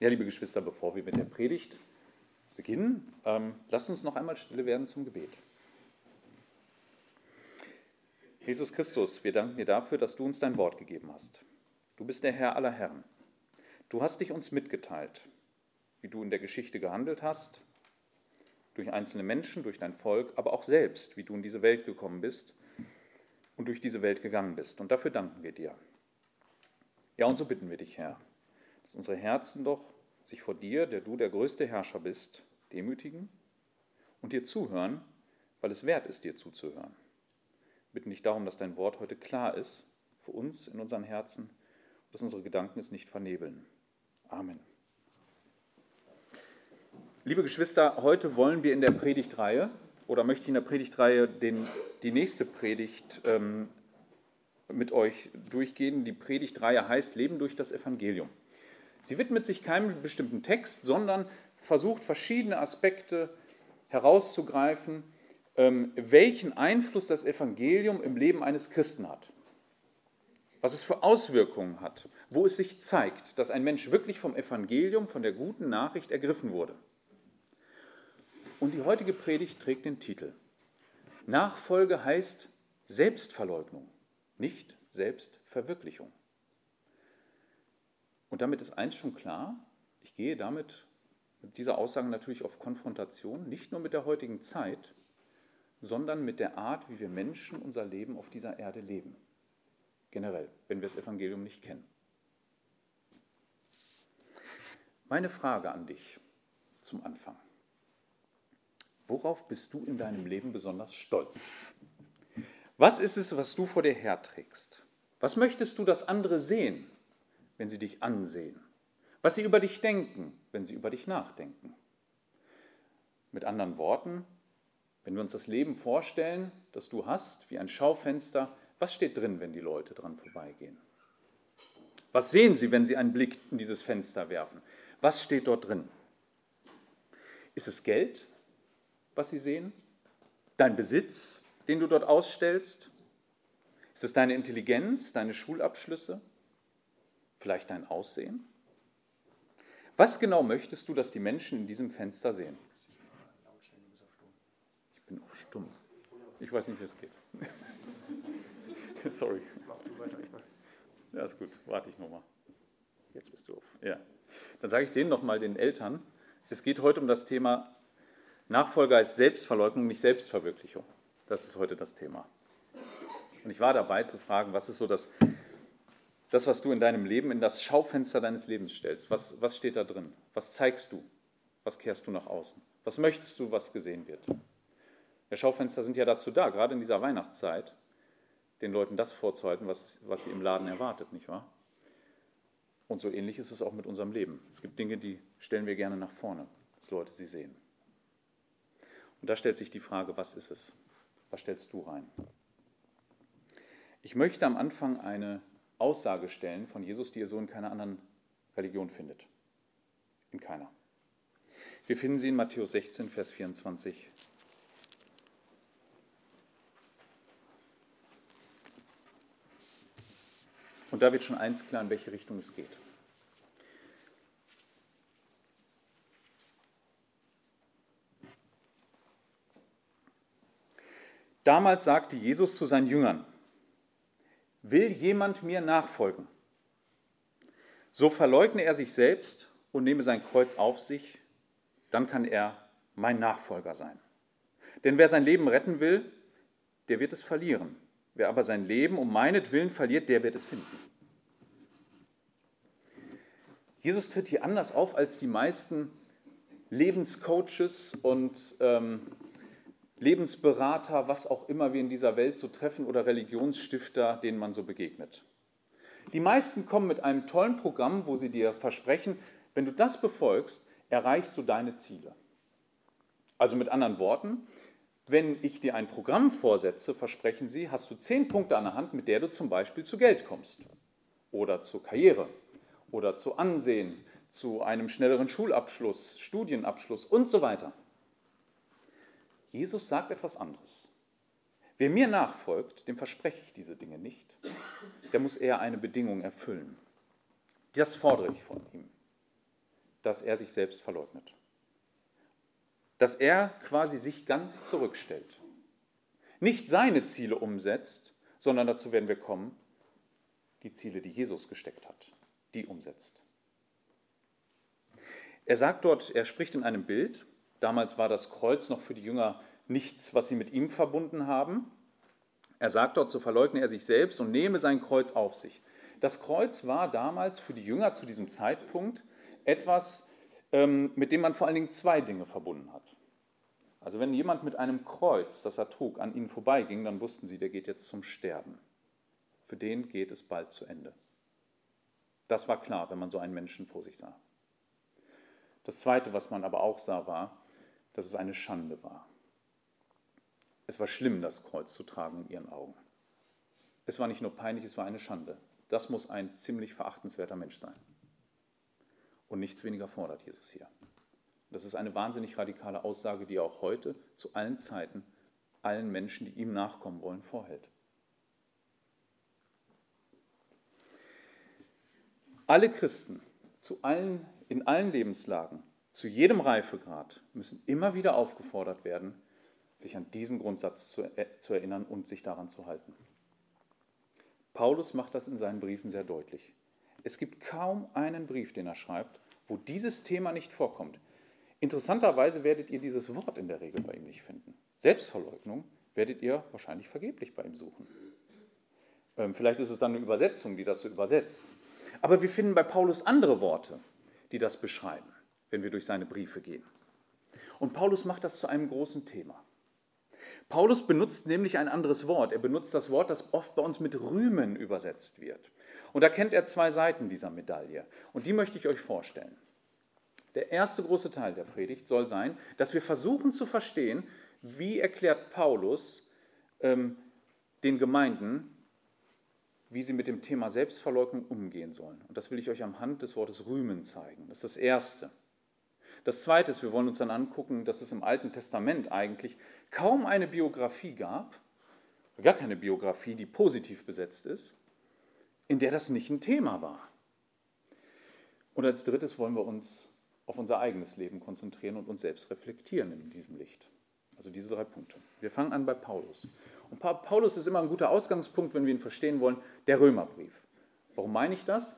Ja, liebe Geschwister, bevor wir mit der Predigt beginnen, ähm, lasst uns noch einmal stille werden zum Gebet. Jesus Christus, wir danken dir dafür, dass du uns dein Wort gegeben hast. Du bist der Herr aller Herren. Du hast dich uns mitgeteilt, wie du in der Geschichte gehandelt hast, durch einzelne Menschen, durch dein Volk, aber auch selbst, wie du in diese Welt gekommen bist und durch diese Welt gegangen bist. Und dafür danken wir dir. Ja, und so bitten wir dich, Herr, dass unsere Herzen doch sich vor dir, der du der größte Herrscher bist, demütigen und dir zuhören, weil es wert ist, dir zuzuhören. Bitten dich darum, dass dein Wort heute klar ist für uns in unseren Herzen und dass unsere Gedanken es nicht vernebeln. Amen. Liebe Geschwister, heute wollen wir in der Predigtreihe oder möchte ich in der Predigtreihe den, die nächste Predigt ähm, mit euch durchgehen. Die Predigtreihe heißt Leben durch das Evangelium. Sie widmet sich keinem bestimmten Text, sondern versucht verschiedene Aspekte herauszugreifen, ähm, welchen Einfluss das Evangelium im Leben eines Christen hat. Was es für Auswirkungen hat, wo es sich zeigt, dass ein Mensch wirklich vom Evangelium, von der guten Nachricht ergriffen wurde. Und die heutige Predigt trägt den Titel Nachfolge heißt Selbstverleugnung nicht Selbstverwirklichung. Und damit ist eins schon klar, ich gehe damit mit dieser Aussage natürlich auf Konfrontation, nicht nur mit der heutigen Zeit, sondern mit der Art, wie wir Menschen unser Leben auf dieser Erde leben. Generell, wenn wir das Evangelium nicht kennen. Meine Frage an dich zum Anfang. Worauf bist du in deinem Leben besonders stolz? Was ist es, was du vor dir herträgst? Was möchtest du, dass andere sehen, wenn sie dich ansehen? Was sie über dich denken, wenn sie über dich nachdenken? Mit anderen Worten, wenn wir uns das Leben vorstellen, das du hast, wie ein Schaufenster, was steht drin, wenn die Leute dran vorbeigehen? Was sehen sie, wenn sie einen Blick in dieses Fenster werfen? Was steht dort drin? Ist es Geld, was sie sehen? Dein Besitz, den du dort ausstellst? Ist es deine Intelligenz, deine Schulabschlüsse? Vielleicht dein Aussehen? Was genau möchtest du, dass die Menschen in diesem Fenster sehen? Ich bin auf stumm. Ich weiß nicht, wie es geht. Sorry. Ja, ist gut. Warte ich nochmal. Jetzt bist du auf. Ja. Dann sage ich denen nochmal, den Eltern, es geht heute um das Thema Nachfolger ist Selbstverleugnung, nicht Selbstverwirklichung. Das ist heute das Thema. Und ich war dabei zu fragen, was ist so das, das was du in deinem Leben in das Schaufenster deines Lebens stellst? Was, was steht da drin? Was zeigst du? Was kehrst du nach außen? Was möchtest du, was gesehen wird? Ja, Schaufenster sind ja dazu da, gerade in dieser Weihnachtszeit, den Leuten das vorzuhalten, was, was sie im Laden erwartet, nicht wahr? Und so ähnlich ist es auch mit unserem Leben. Es gibt Dinge, die stellen wir gerne nach vorne, dass Leute sie sehen. Und da stellt sich die Frage, was ist es? Was stellst du rein? Ich möchte am Anfang eine Aussage stellen von Jesus, die ihr so in keiner anderen Religion findet. In keiner. Wir finden sie in Matthäus 16, Vers 24. Und da wird schon eins klar, in welche Richtung es geht. Damals sagte Jesus zu seinen Jüngern, will jemand mir nachfolgen, so verleugne er sich selbst und nehme sein Kreuz auf sich, dann kann er mein Nachfolger sein. Denn wer sein Leben retten will, der wird es verlieren. Wer aber sein Leben um meinetwillen verliert, der wird es finden. Jesus tritt hier anders auf als die meisten Lebenscoaches und ähm, Lebensberater, was auch immer wir in dieser Welt so treffen oder Religionsstifter, denen man so begegnet. Die meisten kommen mit einem tollen Programm, wo sie dir versprechen, wenn du das befolgst, erreichst du deine Ziele. Also mit anderen Worten, wenn ich dir ein Programm vorsetze, versprechen sie, hast du zehn Punkte an der Hand, mit der du zum Beispiel zu Geld kommst oder zur Karriere oder zu Ansehen, zu einem schnelleren Schulabschluss, Studienabschluss und so weiter. Jesus sagt etwas anderes. Wer mir nachfolgt, dem verspreche ich diese Dinge nicht. Der muss eher eine Bedingung erfüllen. Das fordere ich von ihm. dass er sich selbst verleugnet. Dass er quasi sich ganz zurückstellt. Nicht seine Ziele umsetzt, sondern dazu werden wir kommen, die Ziele, die Jesus gesteckt hat, die umsetzt. Er sagt dort, er spricht in einem Bild, damals war das Kreuz noch für die Jünger nichts, was sie mit ihm verbunden haben. Er sagt dort, so verleugne er sich selbst und nehme sein Kreuz auf sich. Das Kreuz war damals für die Jünger zu diesem Zeitpunkt etwas, ähm, mit dem man vor allen Dingen zwei Dinge verbunden hat. Also wenn jemand mit einem Kreuz, das er trug, an ihnen vorbeiging, dann wussten sie, der geht jetzt zum Sterben. Für den geht es bald zu Ende. Das war klar, wenn man so einen Menschen vor sich sah. Das Zweite, was man aber auch sah, war, dass es eine Schande war. Es war schlimm, das Kreuz zu tragen in ihren Augen. Es war nicht nur peinlich, es war eine Schande. Das muss ein ziemlich verachtenswerter Mensch sein. Und nichts weniger fordert Jesus hier. Das ist eine wahnsinnig radikale Aussage, die er auch heute zu allen Zeiten allen Menschen, die ihm nachkommen wollen, vorhält. Alle Christen zu allen, in allen Lebenslagen, zu jedem Reifegrad müssen immer wieder aufgefordert werden, sich an diesen Grundsatz zu, äh, zu erinnern und sich daran zu halten. Paulus macht das in seinen Briefen sehr deutlich. Es gibt kaum einen Brief, den er schreibt, wo dieses Thema nicht vorkommt. Interessanterweise werdet ihr dieses Wort in der Regel bei ihm nicht finden. Selbstverleugnung werdet ihr wahrscheinlich vergeblich bei ihm suchen. Ähm, vielleicht ist es dann eine Übersetzung, die das so übersetzt. Aber wir finden bei Paulus andere Worte, die das beschreiben, wenn wir durch seine Briefe gehen. Und Paulus macht das zu einem großen Thema. Paulus benutzt nämlich ein anderes Wort. Er benutzt das Wort, das oft bei uns mit Rühmen übersetzt wird. Und da kennt er zwei Seiten dieser Medaille. Und die möchte ich euch vorstellen. Der erste große Teil der Predigt soll sein, dass wir versuchen zu verstehen, wie erklärt Paulus ähm, den Gemeinden, wie sie mit dem Thema Selbstverleugnung umgehen sollen. Und das will ich euch am Hand des Wortes rühmen zeigen. Das ist das Erste. Das Zweite ist, wir wollen uns dann angucken, dass es im Alten Testament eigentlich kaum eine Biografie gab, gar keine Biografie, die positiv besetzt ist, in der das nicht ein Thema war. Und als drittes wollen wir uns auf unser eigenes Leben konzentrieren und uns selbst reflektieren in diesem Licht. Also diese drei Punkte. Wir fangen an bei Paulus. Und Paulus ist immer ein guter Ausgangspunkt, wenn wir ihn verstehen wollen, der Römerbrief. Warum meine ich das?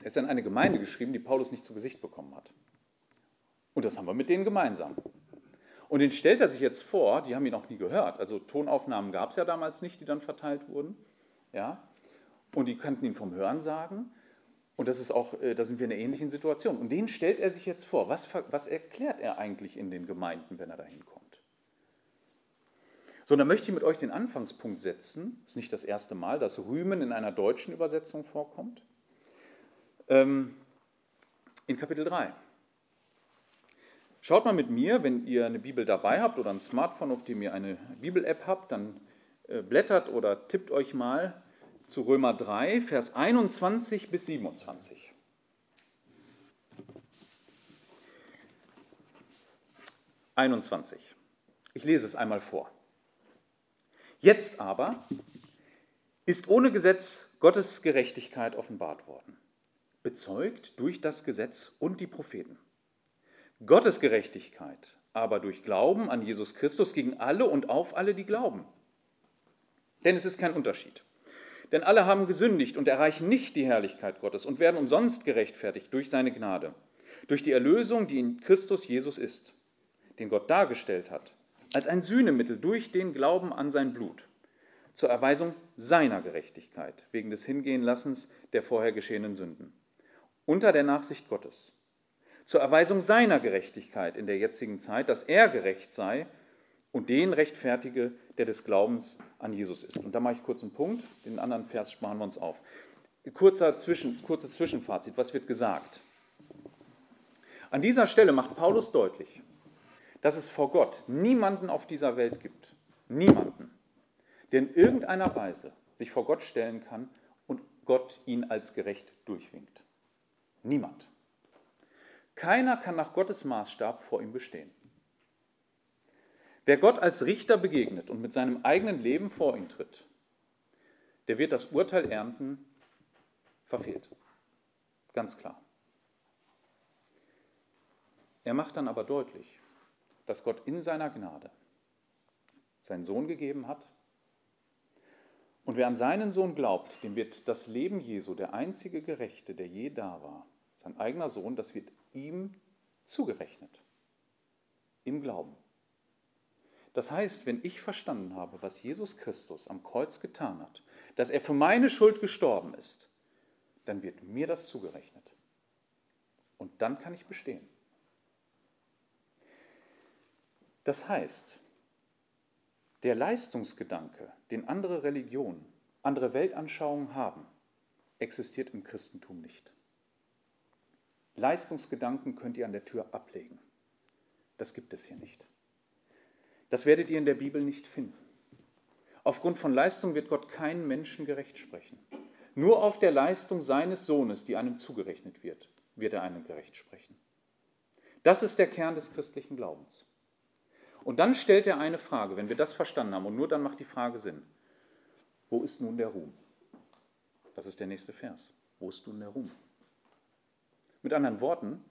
Er ist an eine Gemeinde geschrieben, die Paulus nicht zu Gesicht bekommen hat. Und das haben wir mit denen gemeinsam. Und den stellt er sich jetzt vor, die haben ihn auch nie gehört. Also Tonaufnahmen gab es ja damals nicht, die dann verteilt wurden. Ja? Und die könnten ihn vom Hören sagen. Und das ist auch, äh, da sind wir in einer ähnlichen Situation. Und den stellt er sich jetzt vor. Was, was erklärt er eigentlich in den Gemeinden, wenn er da hinkommt? So, dann möchte ich mit euch den Anfangspunkt setzen. Ist nicht das erste Mal, dass Rühmen in einer deutschen Übersetzung vorkommt. Ähm, in Kapitel 3. Schaut mal mit mir, wenn ihr eine Bibel dabei habt oder ein Smartphone, auf dem ihr eine Bibel-App habt, dann äh, blättert oder tippt euch mal zu Römer 3, Vers 21 bis 27. Einundzwanzig. Ich lese es einmal vor. Jetzt aber ist ohne Gesetz Gottes Gerechtigkeit offenbart worden, bezeugt durch das Gesetz und die Propheten. Gottes Gerechtigkeit aber durch Glauben an Jesus Christus gegen alle und auf alle, die glauben. Denn es ist kein Unterschied. Denn alle haben gesündigt und erreichen nicht die Herrlichkeit Gottes und werden umsonst gerechtfertigt durch seine Gnade, durch die Erlösung, die in Christus Jesus ist, den Gott dargestellt hat, als ein Sühnemittel durch den Glauben an sein Blut, zur Erweisung seiner Gerechtigkeit, wegen des Hingehenlassens der vorher geschehenen Sünden, unter der Nachsicht Gottes, zur Erweisung seiner Gerechtigkeit in der jetzigen Zeit, dass er gerecht sei und den rechtfertige, der des Glaubens an Jesus ist. Und da mache ich kurz einen Punkt, den anderen Vers sparen wir uns auf. Kurzer Zwischen, kurzes Zwischenfazit, was wird gesagt? An dieser Stelle macht Paulus deutlich, dass es vor Gott niemanden auf dieser Welt gibt, niemanden, der in irgendeiner Weise sich vor Gott stellen kann und Gott ihn als gerecht durchwinkt. Niemand. Keiner kann nach Gottes Maßstab vor ihm bestehen. Wer Gott als Richter begegnet und mit seinem eigenen Leben vor ihn tritt, der wird das Urteil ernten, verfehlt. Ganz klar. Er macht dann aber deutlich, dass Gott in seiner Gnade seinen Sohn gegeben hat. Und wer an seinen Sohn glaubt, dem wird das Leben Jesu, der einzige Gerechte, der je da war, sein eigener Sohn, das wird ihm zugerechnet. Im Glauben. Das heißt, wenn ich verstanden habe, was Jesus Christus am Kreuz getan hat, dass er für meine Schuld gestorben ist, dann wird mir das zugerechnet. Und dann kann ich bestehen. Das heißt, der Leistungsgedanke, den andere Religionen, andere Weltanschauungen haben, existiert im Christentum nicht. Leistungsgedanken könnt ihr an der Tür ablegen. Das gibt es hier nicht. Das werdet ihr in der Bibel nicht finden. Aufgrund von Leistung wird Gott keinen Menschen gerecht sprechen. Nur auf der Leistung seines Sohnes, die einem zugerechnet wird, wird er einen gerecht sprechen. Das ist der Kern des christlichen Glaubens. Und dann stellt er eine Frage, wenn wir das verstanden haben, und nur dann macht die Frage Sinn. Wo ist nun der Ruhm? Das ist der nächste Vers. Wo ist nun der Ruhm? Mit anderen Worten,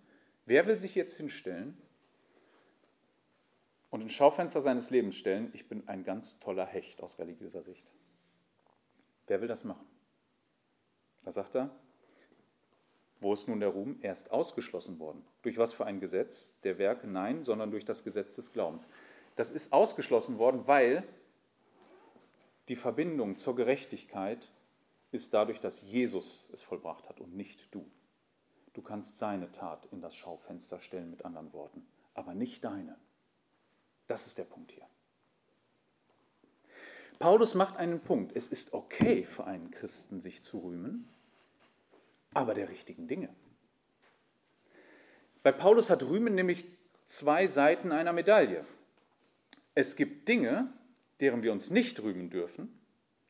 wer will sich jetzt hinstellen und ins Schaufenster seines Lebens stellen, ich bin ein ganz toller Hecht aus religiöser Sicht? Wer will das machen? Da sagt er, wo ist nun der Ruhm? Er ist ausgeschlossen worden. Durch was für ein Gesetz? Der Werke? Nein, sondern durch das Gesetz des Glaubens. Das ist ausgeschlossen worden, weil die Verbindung zur Gerechtigkeit ist dadurch, dass Jesus es vollbracht hat und nicht du. Du kannst seine Tat in das Schaufenster stellen, mit anderen Worten, aber nicht deine. Das ist der Punkt hier. Paulus macht einen Punkt. Es ist okay für einen Christen, sich zu rühmen, aber der richtigen Dinge. Bei Paulus hat Rühmen nämlich zwei Seiten einer Medaille. Es gibt Dinge, deren wir uns nicht rühmen dürfen,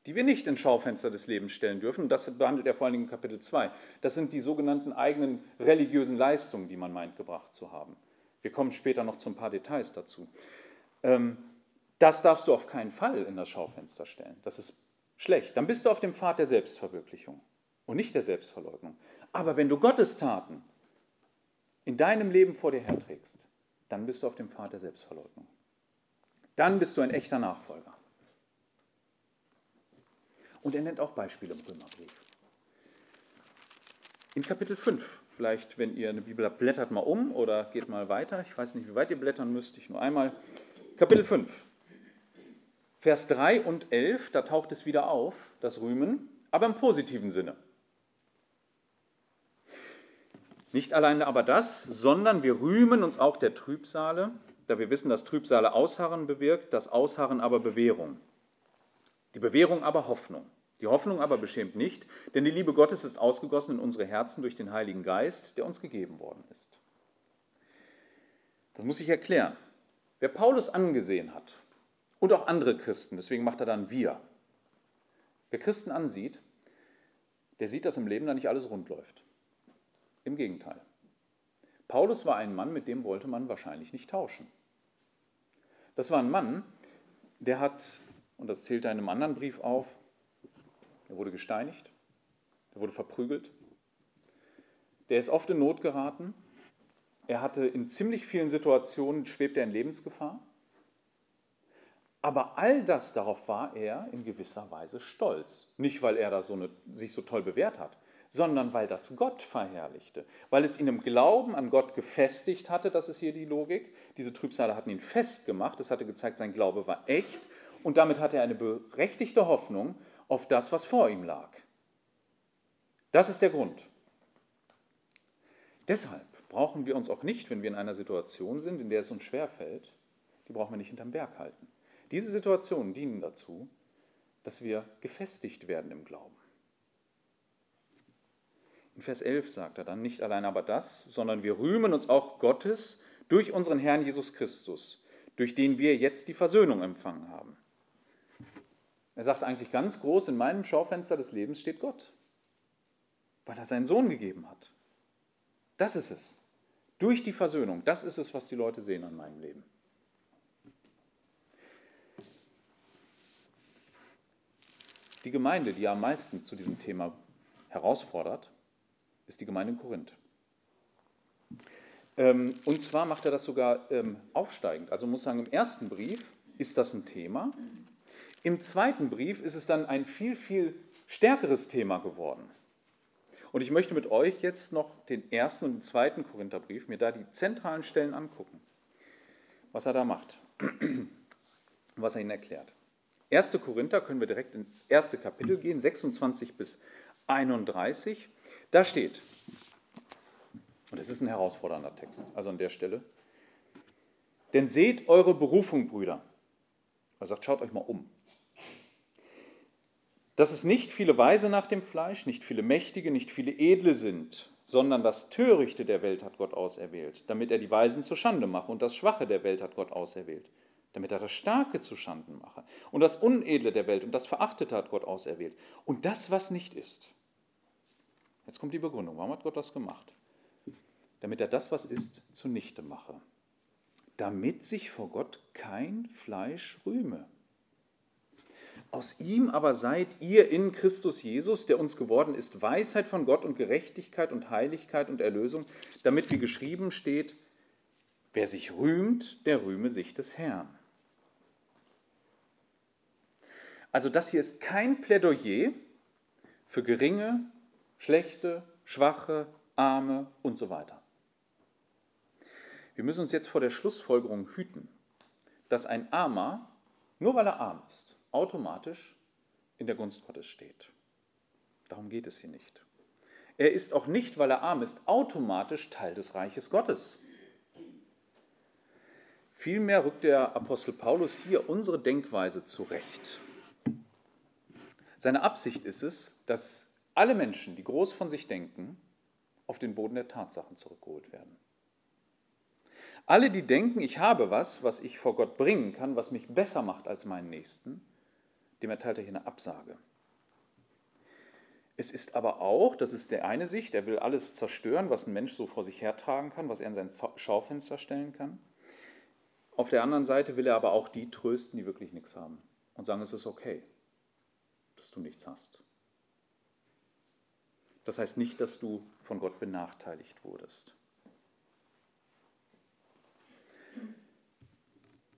die wir nicht ins Schaufenster des Lebens stellen dürfen. Das behandelt er vor allen Dingen in Kapitel 2. Das sind die sogenannten eigenen religiösen Leistungen, die man meint, gebracht zu haben. Wir kommen später noch zu ein paar Details dazu. Ähm, das darfst du auf keinen Fall in das Schaufenster stellen. Das ist schlecht. Dann bist du auf dem Pfad der Selbstverwirklichung und nicht der Selbstverleugnung. Aber wenn du Gottes Taten in deinem Leben vor dir herträgst, dann bist du auf dem Pfad der Selbstverleugnung. Dann bist du ein echter Nachfolger. Und er nennt auch Beispiele im Römerbrief. In Kapitel 5, vielleicht wenn ihr eine Bibel habt, blättert mal um oder geht mal weiter. Ich weiß nicht, wie weit ihr blättern müsst, ich nur einmal. Kapitel 5, Vers 3 und 11, da taucht es wieder auf, das Rühmen, aber im positiven Sinne. Nicht alleine aber das, sondern wir rühmen uns auch der Trübsale, da wir wissen, dass Trübsale Ausharren bewirkt, das Ausharren aber Bewährung. Die Bewährung aber Hoffnung. Die Hoffnung aber beschämt nicht, denn die Liebe Gottes ist ausgegossen in unsere Herzen durch den Heiligen Geist, der uns gegeben worden ist. Das muss ich erklären. Wer Paulus angesehen hat und auch andere Christen, deswegen macht er dann wir. Wer Christen ansieht, der sieht, dass im Leben da nicht alles rund läuft. Im Gegenteil. Paulus war ein Mann, mit dem wollte man wahrscheinlich nicht tauschen. Das war ein Mann, der hat, und das zählt er in einem anderen Brief auf, er wurde gesteinigt, er wurde verprügelt, der ist oft in Not geraten, er hatte in ziemlich vielen Situationen, schwebt er in Lebensgefahr, aber all das, darauf war er in gewisser Weise stolz. Nicht, weil er da so eine, sich so toll bewährt hat, sondern weil das Gott verherrlichte, weil es ihn im Glauben an Gott gefestigt hatte, das ist hier die Logik. Diese Trübsale hatten ihn festgemacht, es hatte gezeigt, sein Glaube war echt. Und damit hatte er eine berechtigte Hoffnung auf das, was vor ihm lag. Das ist der Grund. Deshalb brauchen wir uns auch nicht, wenn wir in einer Situation sind, in der es uns schwerfällt, die brauchen wir nicht hinterm Berg halten. Diese Situationen dienen dazu, dass wir gefestigt werden im Glauben. In Vers 11 sagt er dann, nicht allein aber das, sondern wir rühmen uns auch Gottes durch unseren Herrn Jesus Christus, durch den wir jetzt die Versöhnung empfangen haben. Er sagt eigentlich ganz groß, in meinem Schaufenster des Lebens steht Gott, weil er seinen Sohn gegeben hat. Das ist es. Durch die Versöhnung, das ist es, was die Leute sehen an meinem Leben. Die Gemeinde, die am meisten zu diesem Thema herausfordert, ist die Gemeinde in Korinth. Ähm, und zwar macht er das sogar ähm, aufsteigend. Also muss sagen, im ersten Brief ist das ein Thema. Im zweiten Brief ist es dann ein viel, viel stärkeres Thema geworden. Und ich möchte mit euch jetzt noch den ersten und den zweiten Korintherbrief, mir da die zentralen Stellen angucken, was er da macht, was er ihnen erklärt. 1. Korinther können wir direkt ins erste Kapitel gehen, 26 bis 31. Da steht, und es ist ein herausfordernder Text, also an der Stelle, denn seht eure Berufung, Brüder. Er sagt, schaut euch mal um dass es nicht viele Weise nach dem Fleisch, nicht viele Mächtige, nicht viele Edle sind, sondern das Törichte der Welt hat Gott auserwählt, damit er die Weisen zur Schande mache, und das Schwache der Welt hat Gott auserwählt, damit er das Starke zu Schanden mache, und das Unedle der Welt und das Verachtete hat Gott auserwählt, und das, was nicht ist. Jetzt kommt die Begründung, warum hat Gott das gemacht? Damit er das, was ist, zunichte mache, damit sich vor Gott kein Fleisch rühme. Aus ihm aber seid ihr in Christus Jesus, der uns geworden ist, Weisheit von Gott und Gerechtigkeit und Heiligkeit und Erlösung, damit wie geschrieben steht, wer sich rühmt, der rühme sich des Herrn. Also das hier ist kein Plädoyer für geringe, schlechte, schwache, arme und so weiter. Wir müssen uns jetzt vor der Schlussfolgerung hüten, dass ein Armer, nur weil er arm ist, automatisch in der Gunst Gottes steht. Darum geht es hier nicht. Er ist auch nicht, weil er arm ist, automatisch Teil des Reiches Gottes. Vielmehr rückt der Apostel Paulus hier unsere Denkweise zurecht. Seine Absicht ist es, dass alle Menschen, die groß von sich denken, auf den Boden der Tatsachen zurückgeholt werden. Alle, die denken, ich habe was, was ich vor Gott bringen kann, was mich besser macht als meinen Nächsten, dem erteilt er hier eine Absage. Es ist aber auch, das ist der eine Sicht, er will alles zerstören, was ein Mensch so vor sich hertragen kann, was er in sein Schaufenster stellen kann. Auf der anderen Seite will er aber auch die trösten, die wirklich nichts haben und sagen, es ist okay, dass du nichts hast. Das heißt nicht, dass du von Gott benachteiligt wurdest.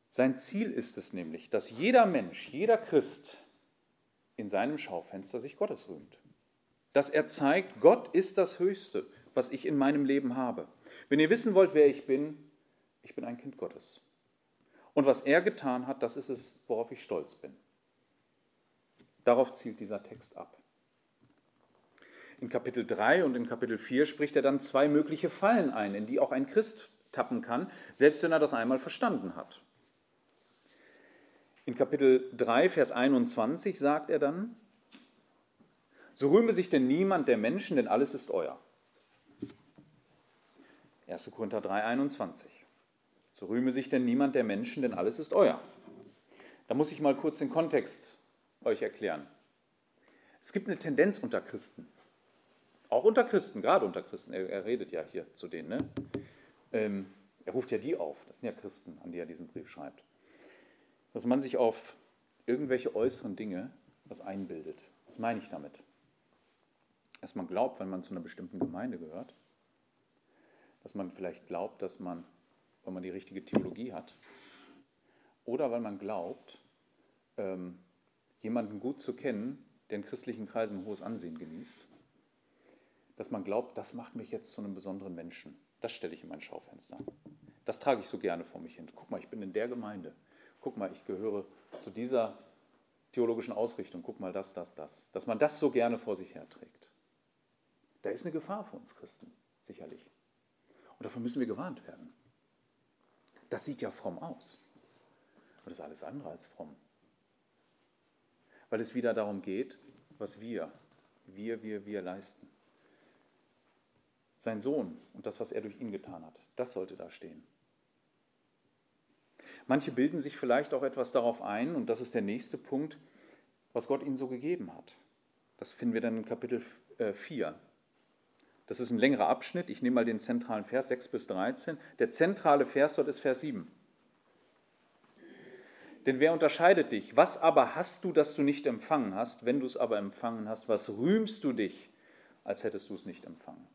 Sein Ziel ist es nämlich, dass jeder Mensch, jeder Christ in seinem Schaufenster sich Gottes rühmt. Dass er zeigt, Gott ist das Höchste, was ich in meinem Leben habe. Wenn ihr wissen wollt, wer ich bin, ich bin ein Kind Gottes. Und was er getan hat, das ist es, worauf ich stolz bin. Darauf zielt dieser Text ab. In Kapitel 3 und in Kapitel 4 spricht er dann zwei mögliche Fallen ein, in die auch ein Christ tappen kann, selbst wenn er das einmal verstanden hat. In Kapitel 3, Vers 21 sagt er dann, so rühme sich denn niemand der Menschen, denn alles ist euer. 1. Korinther 3, 21. So rühme sich denn niemand der Menschen, denn alles ist euer. Da muss ich mal kurz den Kontext euch erklären. Es gibt eine Tendenz unter Christen, auch unter Christen, gerade unter Christen, er, er redet ja hier zu denen, ne? ähm, er ruft ja die auf, das sind ja Christen, an die er diesen Brief schreibt dass man sich auf irgendwelche äußeren Dinge was einbildet. Was meine ich damit? Dass man glaubt, wenn man zu einer bestimmten Gemeinde gehört, dass man vielleicht glaubt, dass man, wenn man die richtige Theologie hat, oder weil man glaubt, ähm, jemanden gut zu kennen, der in christlichen Kreisen hohes Ansehen genießt, dass man glaubt, das macht mich jetzt zu einem besonderen Menschen. Das stelle ich in mein Schaufenster. Das trage ich so gerne vor mich hin. Guck mal, ich bin in der Gemeinde guck mal, ich gehöre zu dieser theologischen Ausrichtung, guck mal das, das, das. Dass man das so gerne vor sich herträgt. Da ist eine Gefahr für uns Christen, sicherlich. Und davon müssen wir gewarnt werden. Das sieht ja fromm aus. Aber das ist alles andere als fromm. Weil es wieder darum geht, was wir, wir, wir, wir leisten. Sein Sohn und das, was er durch ihn getan hat, das sollte da stehen. Manche bilden sich vielleicht auch etwas darauf ein, und das ist der nächste Punkt, was Gott ihnen so gegeben hat. Das finden wir dann in Kapitel 4. Äh, das ist ein längerer Abschnitt. Ich nehme mal den zentralen Vers 6 bis 13. Der zentrale Vers dort ist Vers 7. Denn wer unterscheidet dich? Was aber hast du, das du nicht empfangen hast? Wenn du es aber empfangen hast, was rühmst du dich, als hättest du es nicht empfangen?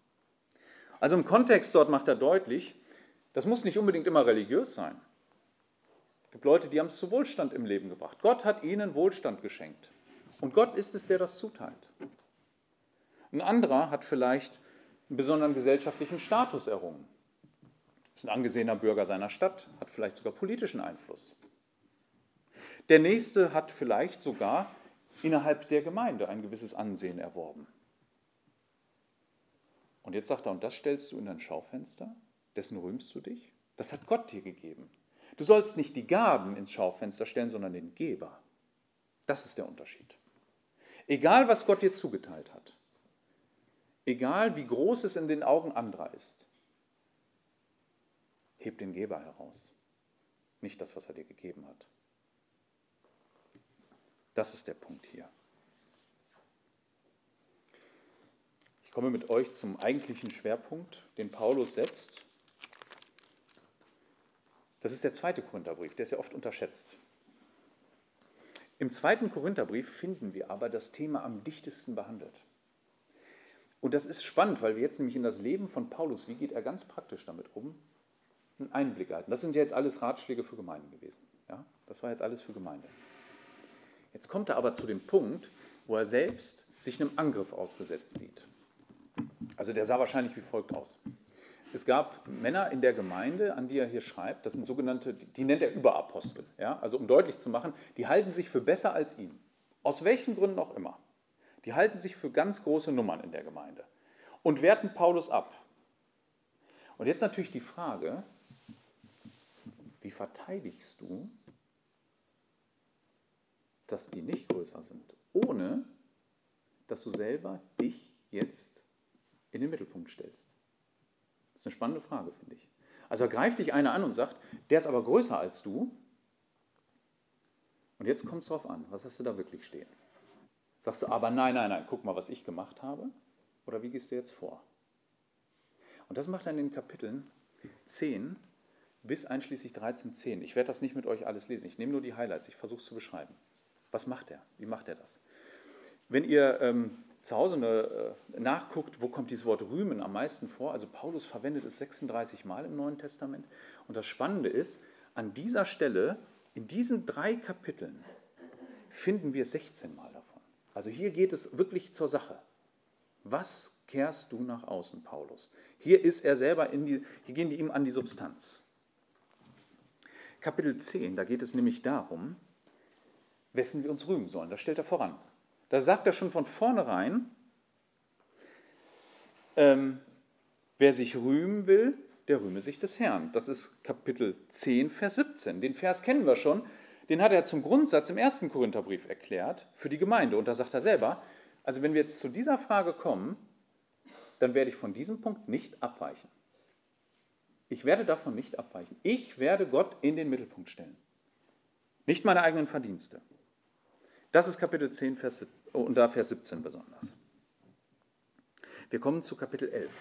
Also im Kontext dort macht er deutlich, Das muss nicht unbedingt immer religiös sein. Gibt Leute, die haben es zu Wohlstand im Leben gebracht. Gott hat ihnen Wohlstand geschenkt. Und Gott ist es, der das zuteilt. Ein anderer hat vielleicht einen besonderen gesellschaftlichen Status errungen. Ist ein angesehener Bürger seiner Stadt, hat vielleicht sogar politischen Einfluss. Der nächste hat vielleicht sogar innerhalb der Gemeinde ein gewisses Ansehen erworben. Und jetzt sagt er, und das stellst du in dein Schaufenster, dessen rühmst du dich? Das hat Gott dir gegeben. Du sollst nicht die Gaben ins Schaufenster stellen, sondern den Geber. Das ist der Unterschied. Egal, was Gott dir zugeteilt hat, egal wie groß es in den Augen anderer ist, heb den Geber heraus, nicht das, was er dir gegeben hat. Das ist der Punkt hier. Ich komme mit euch zum eigentlichen Schwerpunkt, den Paulus setzt. Das ist der zweite Korintherbrief, der ist ja oft unterschätzt. Im zweiten Korintherbrief finden wir aber das Thema am dichtesten behandelt. Und das ist spannend, weil wir jetzt nämlich in das Leben von Paulus, wie geht er ganz praktisch damit um, einen Einblick halten. Das sind ja jetzt alles Ratschläge für Gemeinden gewesen. Ja? Das war jetzt alles für Gemeinde. Jetzt kommt er aber zu dem Punkt, wo er selbst sich einem Angriff ausgesetzt sieht. Also der sah wahrscheinlich wie folgt aus. Es gab Männer in der Gemeinde, an die er hier schreibt, das sind sogenannte, die nennt er Überapostel. Ja? Also um deutlich zu machen, die halten sich für besser als ihn. Aus welchen Gründen auch immer. Die halten sich für ganz große Nummern in der Gemeinde und werten Paulus ab. Und jetzt natürlich die Frage, wie verteidigst du dass die nicht größer sind, ohne dass du selber dich jetzt in den Mittelpunkt stellst? Ist eine spannende Frage, finde ich. Also greift dich einer an und sagt, der ist aber größer als du. Und jetzt kommt es darauf an, was hast du da wirklich stehen? Sagst du, aber nein, nein, nein, guck mal, was ich gemacht habe? Oder wie gehst du jetzt vor? Und das macht er in den Kapiteln 10 bis einschließlich 13.10. Ich werde das nicht mit euch alles lesen, ich nehme nur die Highlights, ich versuche es zu beschreiben. Was macht er? Wie macht er das? Wenn ihr ähm, zu Hause eine, äh, nachguckt, wo kommt dieses Wort rühmen am meisten vor, also Paulus verwendet es 36 Mal im Neuen Testament. Und das Spannende ist, an dieser Stelle, in diesen drei Kapiteln, finden wir 16 Mal davon. Also hier geht es wirklich zur Sache. Was kehrst du nach außen, Paulus? Hier ist er selber in die, hier gehen die ihm an die Substanz. Kapitel 10, da geht es nämlich darum, wessen wir uns rühmen sollen. Das stellt er voran. Da sagt er schon von vornherein, ähm, wer sich rühmen will, der rühme sich des Herrn. Das ist Kapitel 10, Vers 17. Den Vers kennen wir schon. Den hat er zum Grundsatz im ersten Korintherbrief erklärt für die Gemeinde. Und da sagt er selber, also wenn wir jetzt zu dieser Frage kommen, dann werde ich von diesem Punkt nicht abweichen. Ich werde davon nicht abweichen. Ich werde Gott in den Mittelpunkt stellen. Nicht meine eigenen Verdienste. Das ist Kapitel 10 Vers, und da Vers 17 besonders. Wir kommen zu Kapitel 11.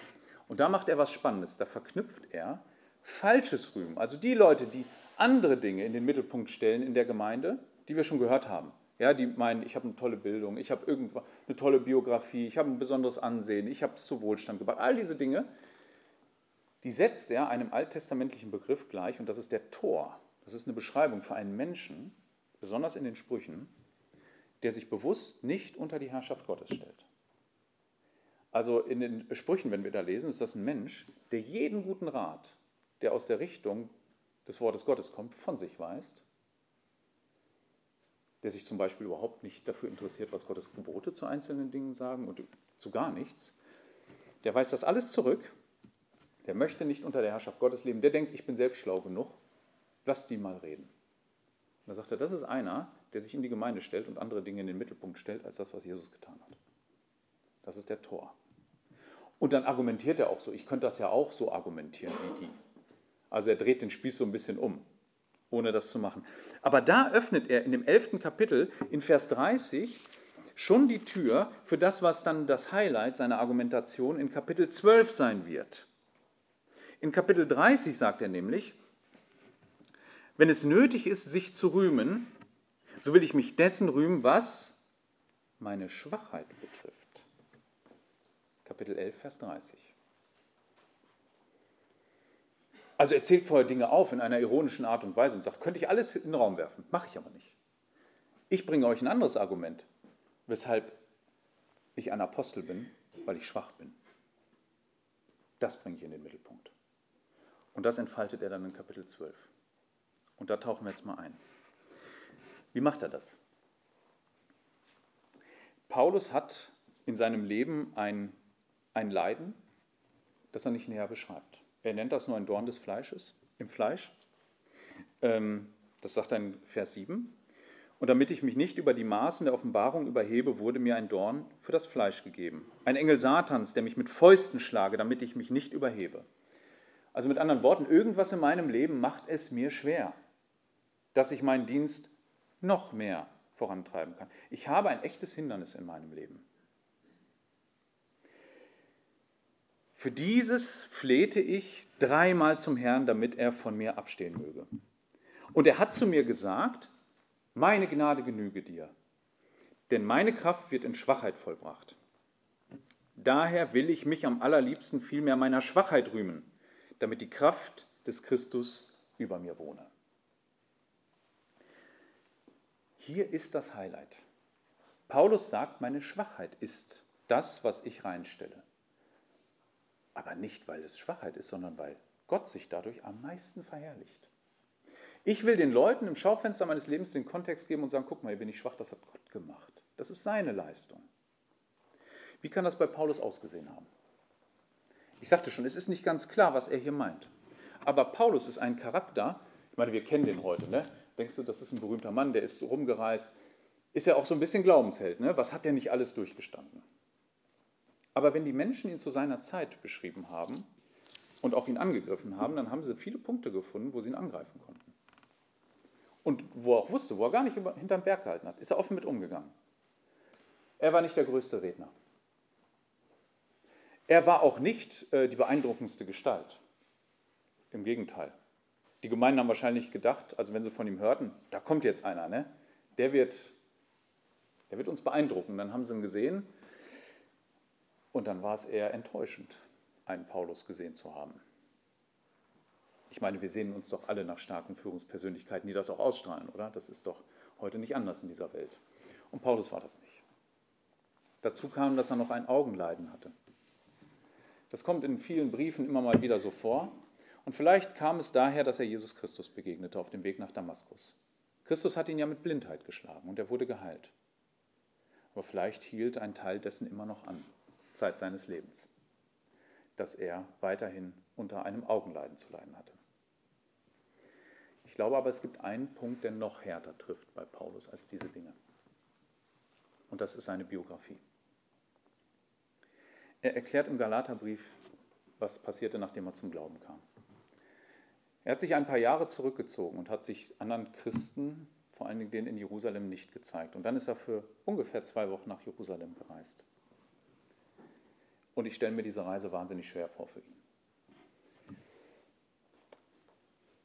Und da macht er was Spannendes. Da verknüpft er falsches Rühmen, also die Leute, die andere Dinge in den Mittelpunkt stellen in der Gemeinde, die wir schon gehört haben. Ja, die meinen, ich habe eine tolle Bildung, ich habe eine tolle Biografie, ich habe ein besonderes Ansehen, ich habe es zu Wohlstand gebracht. All diese Dinge, die setzt er einem alttestamentlichen Begriff gleich und das ist der Tor. Das ist eine Beschreibung für einen Menschen, besonders in den Sprüchen, der sich bewusst nicht unter die Herrschaft Gottes stellt. Also in den Sprüchen, wenn wir da lesen, ist das ein Mensch, der jeden guten Rat, der aus der Richtung des Wortes Gottes kommt, von sich weist, der sich zum Beispiel überhaupt nicht dafür interessiert, was Gottes Gebote zu einzelnen Dingen sagen und zu gar nichts, der weist das alles zurück, der möchte nicht unter der Herrschaft Gottes leben, der denkt, ich bin selbst schlau genug, lass die mal reden. Und da sagt er, das ist einer, der sich in die Gemeinde stellt und andere Dinge in den Mittelpunkt stellt, als das, was Jesus getan hat. Das ist der Tor. Und dann argumentiert er auch so, ich könnte das ja auch so argumentieren wie die. Also er dreht den Spieß so ein bisschen um, ohne das zu machen. Aber da öffnet er in dem elften Kapitel in Vers 30 schon die Tür für das, was dann das Highlight seiner Argumentation in Kapitel 12 sein wird. In Kapitel 30 sagt er nämlich, wenn es nötig ist, sich zu rühmen, so will ich mich dessen rühmen, was meine Schwachheit betrifft. Kapitel 11, Vers 30. Also er zählt vorher Dinge auf in einer ironischen Art und Weise und sagt, könnte ich alles in den Raum werfen, mache ich aber nicht. Ich bringe euch ein anderes Argument, weshalb ich ein Apostel bin, weil ich schwach bin. Das bringe ich in den Mittelpunkt. Und das entfaltet er dann in Kapitel 12. Und da tauchen wir jetzt mal ein. Wie macht er das? Paulus hat in seinem Leben ein, ein Leiden, das er nicht näher beschreibt. Er nennt das nur ein Dorn des Fleisches, im Fleisch. Ähm, das sagt er in Vers 7. Und damit ich mich nicht über die Maßen der Offenbarung überhebe, wurde mir ein Dorn für das Fleisch gegeben. Ein Engel Satans, der mich mit Fäusten schlage, damit ich mich nicht überhebe. Also mit anderen Worten, irgendwas in meinem Leben macht es mir schwer, dass ich meinen Dienst noch mehr vorantreiben kann. Ich habe ein echtes Hindernis in meinem Leben. Für dieses flehte ich dreimal zum Herrn, damit er von mir abstehen möge. Und er hat zu mir gesagt, meine Gnade genüge dir, denn meine Kraft wird in Schwachheit vollbracht. Daher will ich mich am allerliebsten vielmehr meiner Schwachheit rühmen, damit die Kraft des Christus über mir wohne. Hier ist das Highlight. Paulus sagt, meine Schwachheit ist das, was ich reinstelle. Aber nicht, weil es Schwachheit ist, sondern weil Gott sich dadurch am meisten verherrlicht. Ich will den Leuten im Schaufenster meines Lebens den Kontext geben und sagen, guck mal, hier bin ich schwach, das hat Gott gemacht. Das ist seine Leistung. Wie kann das bei Paulus ausgesehen haben? Ich sagte schon, es ist nicht ganz klar, was er hier meint. Aber Paulus ist ein Charakter, ich meine, wir kennen den heute, ne? Denkst du, das ist ein berühmter Mann, der ist rumgereist. Ist ja auch so ein bisschen Glaubensheld, ne? Was hat der nicht alles durchgestanden? Aber wenn die Menschen ihn zu seiner Zeit beschrieben haben und auch ihn angegriffen haben, dann haben sie viele Punkte gefunden, wo sie ihn angreifen konnten. Und wo er auch wusste, wo er gar nicht hinterm Berg gehalten hat, ist er offen mit umgegangen. Er war nicht der größte Redner. Er war auch nicht äh, die beeindruckendste Gestalt. Im Gegenteil. Die Gemeinden haben wahrscheinlich gedacht, also wenn sie von ihm hörten, da kommt jetzt einer, ne? der, wird, der wird uns beeindrucken. Dann haben sie ihn gesehen und dann war es eher enttäuschend, einen Paulus gesehen zu haben. Ich meine, wir sehen uns doch alle nach starken Führungspersönlichkeiten, die das auch ausstrahlen, oder? Das ist doch heute nicht anders in dieser Welt. Und Paulus war das nicht. Dazu kam, dass er noch ein Augenleiden hatte. Das kommt in vielen Briefen immer mal wieder so vor. Und vielleicht kam es daher, dass er Jesus Christus begegnete auf dem Weg nach Damaskus. Christus hat ihn ja mit Blindheit geschlagen und er wurde geheilt. Aber vielleicht hielt ein Teil dessen immer noch an, Zeit seines Lebens, dass er weiterhin unter einem Augenleiden zu leiden hatte. Ich glaube aber, es gibt einen Punkt, der noch härter trifft bei Paulus als diese Dinge. Und das ist seine Biografie. Er erklärt im Galaterbrief, was passierte, nachdem er zum Glauben kam. Er hat sich ein paar Jahre zurückgezogen und hat sich anderen Christen, vor allen Dingen denen in Jerusalem, nicht gezeigt. Und dann ist er für ungefähr zwei Wochen nach Jerusalem gereist. Und ich stelle mir diese Reise wahnsinnig schwer vor für ihn.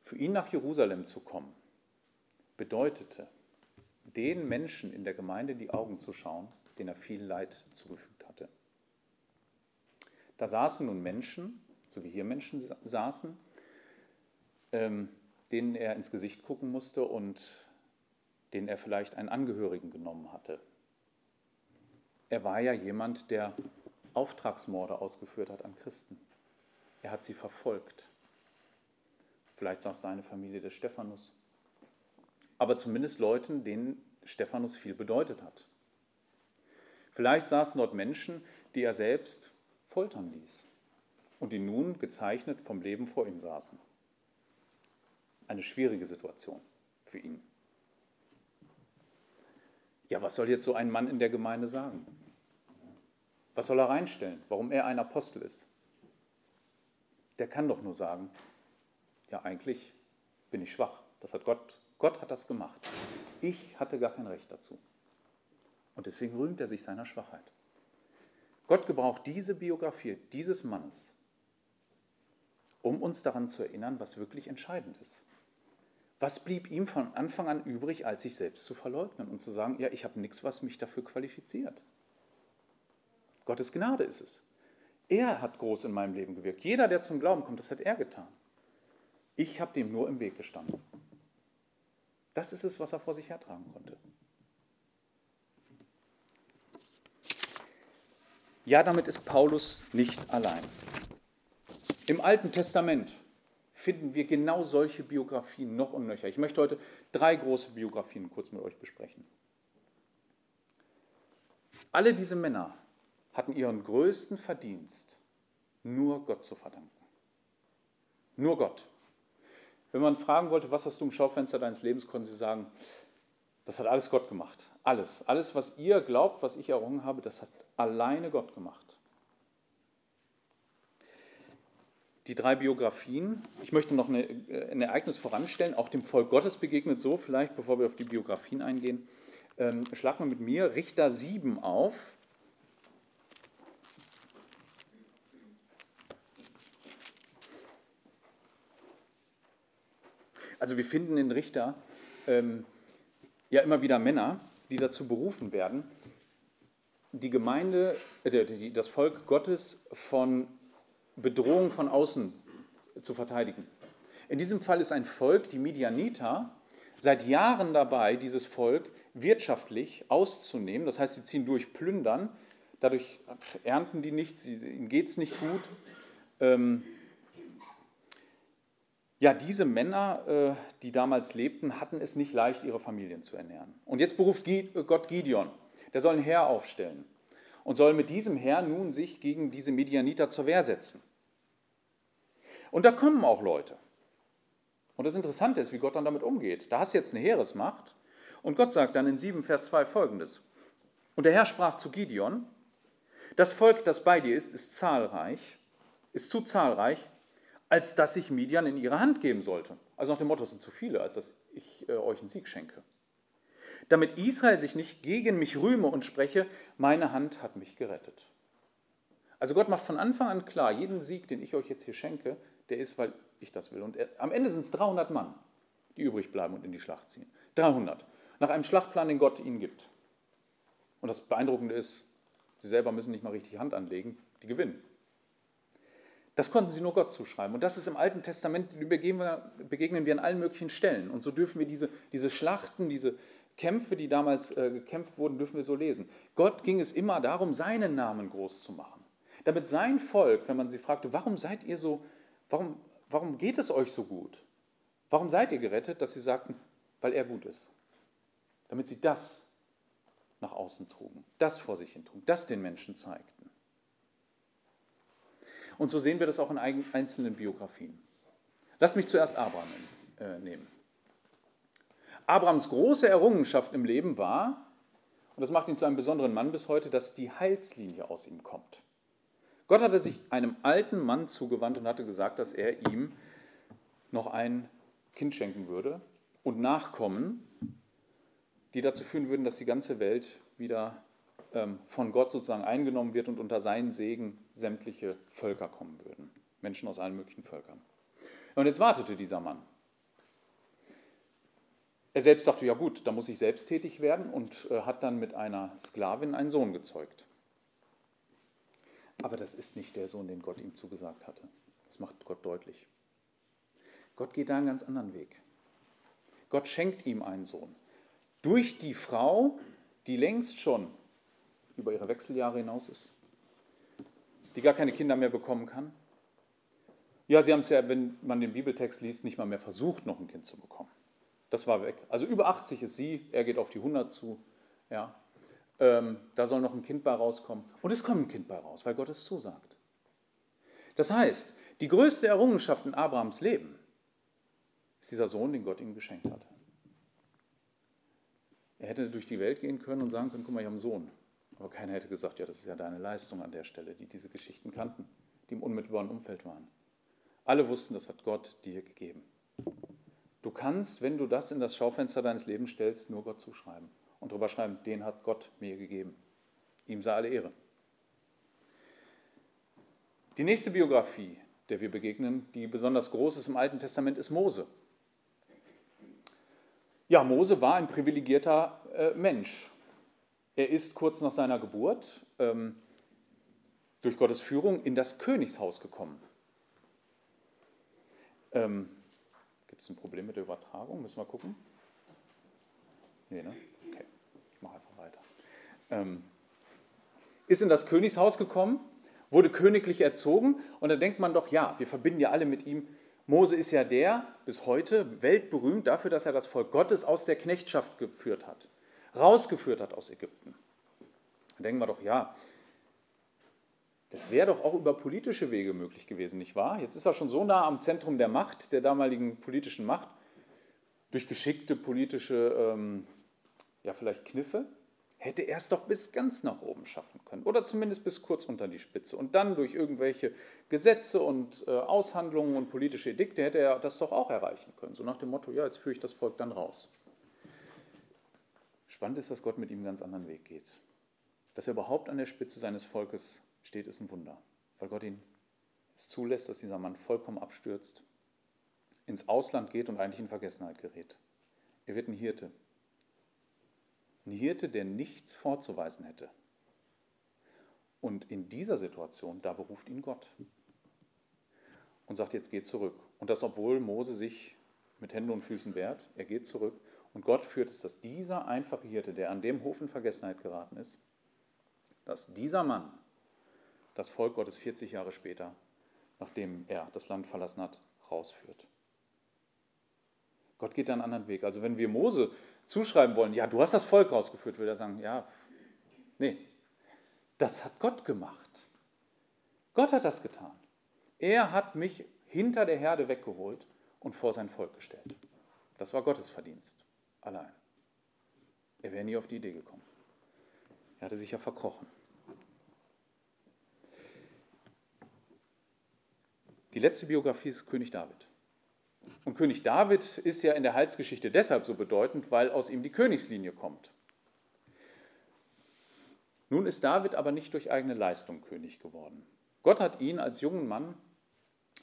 Für ihn nach Jerusalem zu kommen, bedeutete, den Menschen in der Gemeinde in die Augen zu schauen, denen er viel Leid zugefügt hatte. Da saßen nun Menschen, so wie hier Menschen saßen, ähm, denen er ins Gesicht gucken musste und denen er vielleicht einen Angehörigen genommen hatte. Er war ja jemand, der Auftragsmorde ausgeführt hat an Christen. Er hat sie verfolgt. Vielleicht saß da eine Familie des Stephanus. Aber zumindest Leuten, denen Stephanus viel bedeutet hat. Vielleicht saßen dort Menschen, die er selbst foltern ließ und die nun gezeichnet vom Leben vor ihm saßen. Eine schwierige Situation für ihn. Ja, was soll jetzt so ein Mann in der Gemeinde sagen? Was soll er reinstellen? Warum er ein Apostel ist? Der kann doch nur sagen, ja, eigentlich bin ich schwach. Das hat Gott, Gott hat das gemacht. Ich hatte gar kein Recht dazu. Und deswegen rühmt er sich seiner Schwachheit. Gott gebraucht diese Biografie dieses Mannes, um uns daran zu erinnern, was wirklich entscheidend ist. Was blieb ihm von Anfang an übrig, als sich selbst zu verleugnen und zu sagen, ja, ich habe nichts, was mich dafür qualifiziert. Gottes Gnade ist es. Er hat groß in meinem Leben gewirkt. Jeder, der zum Glauben kommt, das hat er getan. Ich habe dem nur im Weg gestanden. Das ist es, was er vor sich hertragen konnte. Ja, damit ist Paulus nicht allein. Im Alten Testament finden wir genau solche Biografien noch und nöcher. Ich möchte heute drei große Biografien kurz mit euch besprechen. Alle diese Männer hatten ihren größten Verdienst nur Gott zu verdanken. Nur Gott. Wenn man fragen wollte, was hast du im Schaufenster deines Lebens, konnten sie sagen, das hat alles Gott gemacht. Alles. Alles, was ihr glaubt, was ich errungen habe, das hat alleine Gott gemacht. Die drei Biografien. Ich möchte noch eine, äh, ein Ereignis voranstellen, auch dem Volk Gottes begegnet so, vielleicht, bevor wir auf die Biografien eingehen. Ähm, schlag mal mit mir Richter 7 auf. Also wir finden in Richter ähm, ja immer wieder Männer, die dazu berufen werden, die Gemeinde, äh, das Volk Gottes von Bedrohung von außen zu verteidigen. In diesem Fall ist ein Volk, die Midianiter, seit Jahren dabei, dieses Volk wirtschaftlich auszunehmen. Das heißt, sie ziehen durch Plündern, dadurch ernten die nichts, ihnen geht es nicht gut. Ähm, ja, diese Männer, äh, die damals lebten, hatten es nicht leicht, ihre Familien zu ernähren. Und jetzt beruft Gott Gideon. Der soll ein Heer aufstellen und soll mit diesem Heer nun sich gegen diese Medianiter zur Wehr setzen. Und da kommen auch Leute. Und das Interessante ist, wie Gott dann damit umgeht. Da hast du jetzt eine Heeresmacht und Gott sagt dann in 7 Vers 2 folgendes. Und der Herr sprach zu Gideon, das Volk, das bei dir ist, ist zahlreich, ist zu zahlreich, als dass ich Midian in ihre Hand geben sollte. Also nach dem Motto, es sind zu viele, als dass ich äh, euch einen Sieg schenke. Damit Israel sich nicht gegen mich rühme und spreche, meine Hand hat mich gerettet. Also Gott macht von Anfang an klar, jeden Sieg, den ich euch jetzt hier schenke, der ist, weil ich das will. Und er, am Ende sind es 300 Mann, die übrig bleiben und in die Schlacht ziehen. 300. Nach einem Schlachtplan, den Gott ihnen gibt. Und das Beeindruckende ist, sie selber müssen nicht mal richtig Hand anlegen, die gewinnen. Das konnten sie nur Gott zuschreiben. Und das ist im Alten Testament, begegnen wir, an allen möglichen Stellen. Und so dürfen wir diese, diese Schlachten, diese Kämpfe, die damals äh, gekämpft wurden, dürfen wir so lesen. Gott ging es immer darum, seinen Namen groß zu machen. Damit sein Volk, wenn man sie fragte, warum seid ihr so, warum, warum geht es euch so gut? Warum seid ihr gerettet? Dass sie sagten, weil er gut ist. Damit sie das nach außen trugen, das vor sich hin trugen, das den Menschen zeigten. Und so sehen wir das auch in einzelnen Biografien. Lass mich zuerst Abraham äh, nehmen. Abrahams große Errungenschaft im Leben war, und das macht ihn zu einem besonderen Mann bis heute, dass die Heilslinie aus ihm kommt. Gott hatte sich einem alten Mann zugewandt und hatte gesagt, dass er ihm noch ein Kind schenken würde und Nachkommen, die dazu führen würden, dass die ganze Welt wieder ähm, von Gott sozusagen eingenommen wird und unter seinen Segen sämtliche Völker kommen würden. Menschen aus allen möglichen Völkern. Und jetzt wartete dieser Mann. Er selbst dachte, ja gut, da muss ich selbst tätig werden und äh, hat dann mit einer Sklavin einen Sohn gezeugt. Aber das ist nicht der Sohn, den Gott ihm zugesagt hatte. Das macht Gott deutlich. Gott geht da einen ganz anderen Weg. Gott schenkt ihm einen Sohn. Durch die Frau, die längst schon über ihre Wechseljahre hinaus ist, die gar keine Kinder mehr bekommen kann. Ja, sie haben es ja, wenn man den Bibeltext liest, nicht mal mehr versucht, noch ein Kind zu bekommen. Das war weg. Also über 80 ist sie, er geht auf die 100 zu. Ja. Ähm, da soll noch ein Kind bei rauskommen. Und es kommt ein Kind bei raus, weil Gott es zusagt. Das heißt, die größte Errungenschaft in Abrahams Leben ist dieser Sohn, den Gott ihm geschenkt hat. Er hätte durch die Welt gehen können und sagen können, guck mal, ich habe einen Sohn. Aber keiner hätte gesagt, ja, das ist ja deine Leistung an der Stelle, die diese Geschichten kannten, die im unmittelbaren Umfeld waren. Alle wussten, das hat Gott dir gegeben. Du kannst, wenn du das in das Schaufenster deines Lebens stellst, nur Gott zuschreiben und darüber schreiben, den hat Gott mir gegeben. Ihm sei alle Ehre. Die nächste Biografie, der wir begegnen, die besonders groß ist im Alten Testament, ist Mose. Ja, Mose war ein privilegierter äh, Mensch. Er ist kurz nach seiner Geburt ähm, durch Gottes Führung in das Königshaus gekommen. Ähm, Gibt es ein Problem mit der Übertragung? Müssen wir gucken. Nee, ne? Okay, ich mache einfach weiter. Ähm, ist in das Königshaus gekommen, wurde königlich erzogen und da denkt man doch, ja, wir verbinden ja alle mit ihm. Mose ist ja der, bis heute weltberühmt dafür, dass er das Volk Gottes aus der Knechtschaft geführt hat, rausgeführt hat aus Ägypten. Da denken wir doch, ja, das wäre doch auch über politische Wege möglich gewesen, nicht wahr? Jetzt ist er schon so nah am Zentrum der Macht, der damaligen politischen Macht, durch geschickte politische, ähm, ja vielleicht Kniffe, hätte er es doch bis ganz nach oben schaffen können oder zumindest bis kurz unter die Spitze. Und dann durch irgendwelche Gesetze und äh, Aushandlungen und politische Edikte hätte er das doch auch erreichen können. So nach dem Motto, ja, jetzt führe ich das Volk dann raus. Spannend ist, dass Gott mit ihm einen ganz anderen Weg geht. Dass er überhaupt an der Spitze seines Volkes steht, ist ein Wunder, weil Gott ihn es zulässt, dass dieser Mann vollkommen abstürzt, ins Ausland geht und eigentlich in Vergessenheit gerät. Er wird ein Hirte. Ein Hirte, der nichts vorzuweisen hätte. Und in dieser Situation, da beruft ihn Gott und sagt, jetzt geht zurück. Und das, obwohl Mose sich mit Händen und Füßen wehrt, er geht zurück. Und Gott führt es, dass dieser einfache Hirte, der an dem Hof in Vergessenheit geraten ist, dass dieser Mann das Volk Gottes 40 Jahre später, nachdem er das Land verlassen hat, rausführt. Gott geht da einen anderen Weg. Also wenn wir Mose zuschreiben wollen, ja, du hast das Volk rausgeführt, würde er sagen, ja, nee, das hat Gott gemacht. Gott hat das getan. Er hat mich hinter der Herde weggeholt und vor sein Volk gestellt. Das war Gottes Verdienst, allein. Er wäre nie auf die Idee gekommen. Er hatte sich ja verkrochen. Die letzte Biografie ist König David. Und König David ist ja in der Heilsgeschichte deshalb so bedeutend, weil aus ihm die Königslinie kommt. Nun ist David aber nicht durch eigene Leistung König geworden. Gott hat ihn als jungen Mann,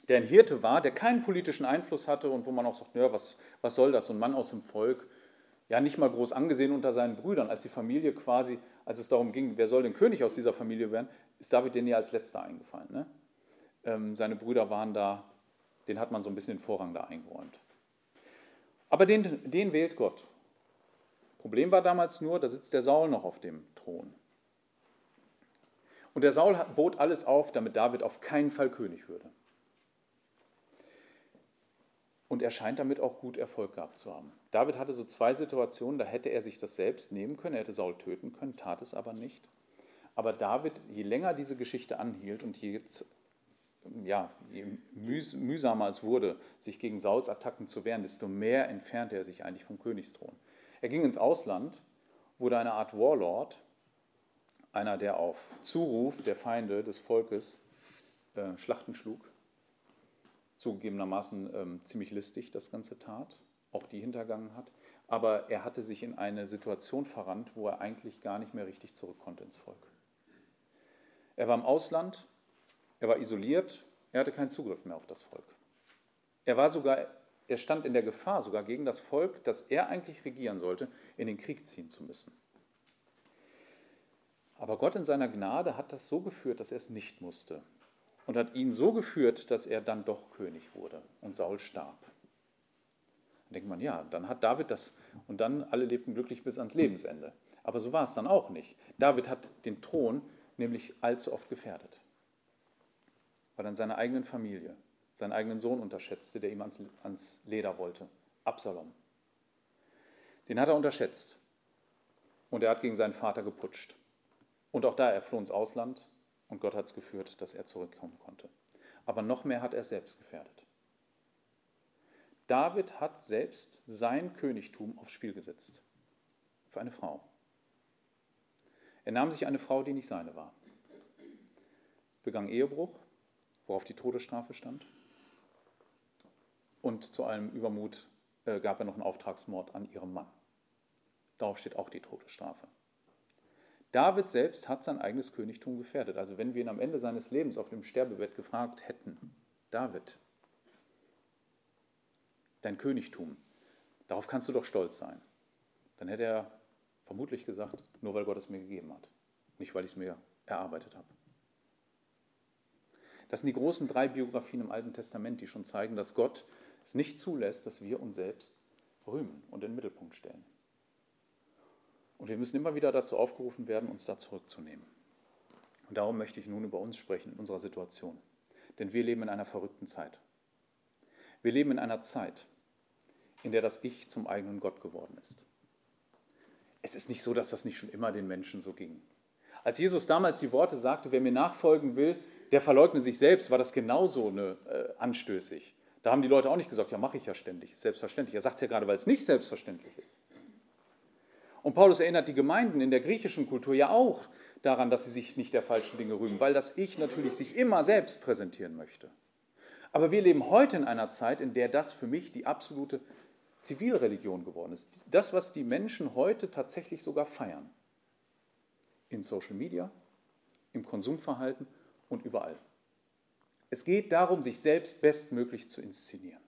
der ein Hirte war, der keinen politischen Einfluss hatte und wo man auch sagt, ja, was, was soll das, so ein Mann aus dem Volk, ja nicht mal groß angesehen unter seinen Brüdern, als die Familie quasi, als es darum ging, wer soll denn König aus dieser Familie werden, ist David denen ja als letzter eingefallen. Ne? Ähm, seine Brüder waren da, den hat man so ein bisschen Vorrang da eingeräumt. Aber den, den wählt Gott. Problem war damals nur, da sitzt der Saul noch auf dem Thron. Und der Saul bot alles auf, damit David auf keinen Fall König würde. Und er scheint damit auch gut Erfolg gehabt zu haben. David hatte so zwei Situationen, da hätte er sich das selbst nehmen können, er hätte Saul töten können, tat es aber nicht. Aber David, je länger diese Geschichte anhielt und je ja, je mühsamer es wurde, sich gegen Sauls Attacken zu wehren, desto mehr entfernte er sich eigentlich vom Königsthron. Er ging ins Ausland, wurde eine Art Warlord, einer, der auf Zuruf der Feinde des Volkes äh, Schlachten schlug. Zugegebenermaßen ähm, ziemlich listig das Ganze tat, auch die hintergangen hat. Aber er hatte sich in eine Situation verrannt, wo er eigentlich gar nicht mehr richtig zurück konnte ins Volk. Er war im Ausland, er war isoliert, er hatte keinen Zugriff mehr auf das Volk. Er war sogar, er stand in der Gefahr, sogar gegen das Volk, das er eigentlich regieren sollte, in den Krieg ziehen zu müssen. Aber Gott in seiner Gnade hat das so geführt, dass er es nicht musste. Und hat ihn so geführt, dass er dann doch König wurde und Saul starb. Dann denkt man, ja, dann hat David das und dann alle lebten glücklich bis ans Lebensende. Aber so war es dann auch nicht. David hat den Thron nämlich allzu oft gefährdet weil er seine eigenen Familie, seinen eigenen Sohn unterschätzte, der ihm ans, ans Leder wollte, Absalom. Den hat er unterschätzt und er hat gegen seinen Vater geputscht. Und auch da, er floh ins Ausland und Gott hat es geführt, dass er zurückkommen konnte. Aber noch mehr hat er selbst gefährdet. David hat selbst sein Königtum aufs Spiel gesetzt. Für eine Frau. Er nahm sich eine Frau, die nicht seine war. Begann Ehebruch worauf die Todesstrafe stand. Und zu allem Übermut äh, gab er noch einen Auftragsmord an ihrem Mann. Darauf steht auch die Todesstrafe. David selbst hat sein eigenes Königtum gefährdet. Also wenn wir ihn am Ende seines Lebens auf dem Sterbebett gefragt hätten, David, dein Königtum, darauf kannst du doch stolz sein. Dann hätte er vermutlich gesagt, nur weil Gott es mir gegeben hat, nicht weil ich es mir erarbeitet habe. Das sind die großen drei Biografien im Alten Testament, die schon zeigen, dass Gott das nicht zulässt, dass wir uns selbst rühmen und in den Mittelpunkt stellen. Und wir müssen immer wieder dazu aufgerufen werden, uns da zurückzunehmen. Und darum möchte ich nun über uns sprechen, in unserer Situation. Denn wir leben in einer verrückten Zeit. Wir leben in einer Zeit, in der das Ich zum eigenen Gott geworden ist. Es ist nicht so, dass das nicht schon immer den Menschen so ging. Als Jesus damals die Worte sagte, wer mir nachfolgen will, der verleugne sich selbst, war das genauso eine, äh, anstößig. Da haben die Leute auch nicht gesagt, ja, mache ich ja ständig, ist selbstverständlich. Er sagt es ja gerade, weil es nicht selbstverständlich ist. Und Paulus erinnert die Gemeinden in der griechischen Kultur ja auch daran, dass sie sich nicht der falschen Dinge rühmen, weil das Ich natürlich sich immer selbst präsentieren möchte. Aber wir leben heute in einer Zeit, in der das für mich die absolute Zivilreligion geworden ist. Das, was die Menschen heute tatsächlich sogar feiern. In Social Media, im Konsumverhalten und überall. Es geht darum, sich selbst bestmöglich zu inszenieren.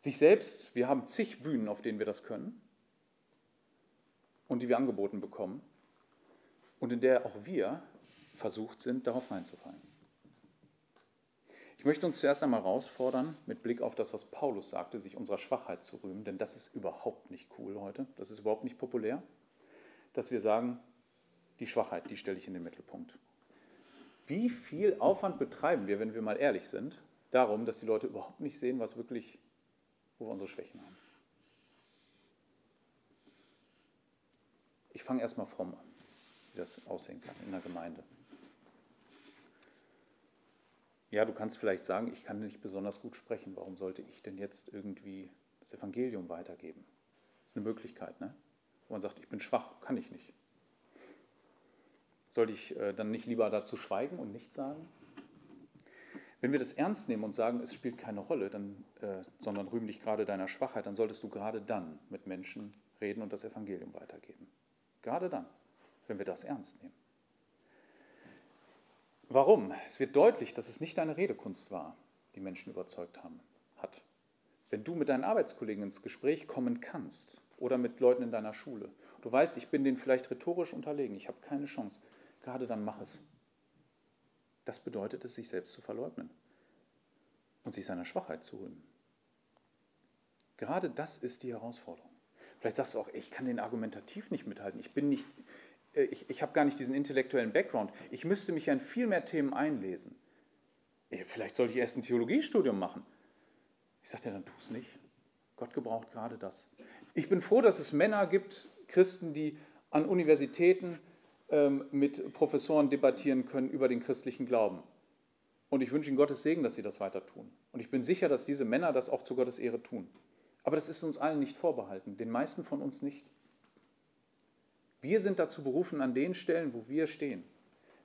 Sich selbst, wir haben zig Bühnen, auf denen wir das können und die wir angeboten bekommen und in der auch wir versucht sind, darauf reinzufallen. Ich möchte uns zuerst einmal herausfordern, mit Blick auf das, was Paulus sagte, sich unserer Schwachheit zu rühmen, denn das ist überhaupt nicht cool heute, das ist überhaupt nicht populär, dass wir sagen, die Schwachheit, die stelle ich in den Mittelpunkt. Wie viel Aufwand betreiben wir, wenn wir mal ehrlich sind, darum, dass die Leute überhaupt nicht sehen, was wirklich, wo wir unsere Schwächen haben? Ich fange erstmal fromm an, wie das aussehen kann in der Gemeinde. Ja, du kannst vielleicht sagen, ich kann nicht besonders gut sprechen. Warum sollte ich denn jetzt irgendwie das Evangelium weitergeben? Das ist eine Möglichkeit, ne? wo man sagt, ich bin schwach, kann ich nicht. Sollte ich äh, dann nicht lieber dazu schweigen und nichts sagen? Wenn wir das ernst nehmen und sagen, es spielt keine Rolle, dann, äh, sondern rühmen dich gerade deiner Schwachheit, dann solltest du gerade dann mit Menschen reden und das Evangelium weitergeben. Gerade dann, wenn wir das ernst nehmen. Warum? Es wird deutlich, dass es nicht deine Redekunst war, die Menschen überzeugt haben, hat. Wenn du mit deinen Arbeitskollegen ins Gespräch kommen kannst oder mit Leuten in deiner Schule, du weißt, ich bin denen vielleicht rhetorisch unterlegen, ich habe keine Chance, gerade dann mach es. Das bedeutet es, sich selbst zu verleugnen und sich seiner Schwachheit zu rühmen. Gerade das ist die Herausforderung. Vielleicht sagst du auch, ich kann den argumentativ nicht mithalten. Ich bin nicht, äh, ich, ich habe gar nicht diesen intellektuellen Background. Ich müsste mich an viel mehr Themen einlesen. Vielleicht sollte ich erst ein Theologiestudium machen. Ich sage dir, dann tu es nicht. Gott gebraucht gerade das. Ich bin froh, dass es Männer gibt, Christen, die an Universitäten mit Professoren debattieren können über den christlichen Glauben. Und ich wünsche Ihnen Gottes Segen, dass Sie das weiter tun. Und ich bin sicher, dass diese Männer das auch zu Gottes Ehre tun. Aber das ist uns allen nicht vorbehalten, den meisten von uns nicht. Wir sind dazu berufen, an den Stellen, wo wir stehen,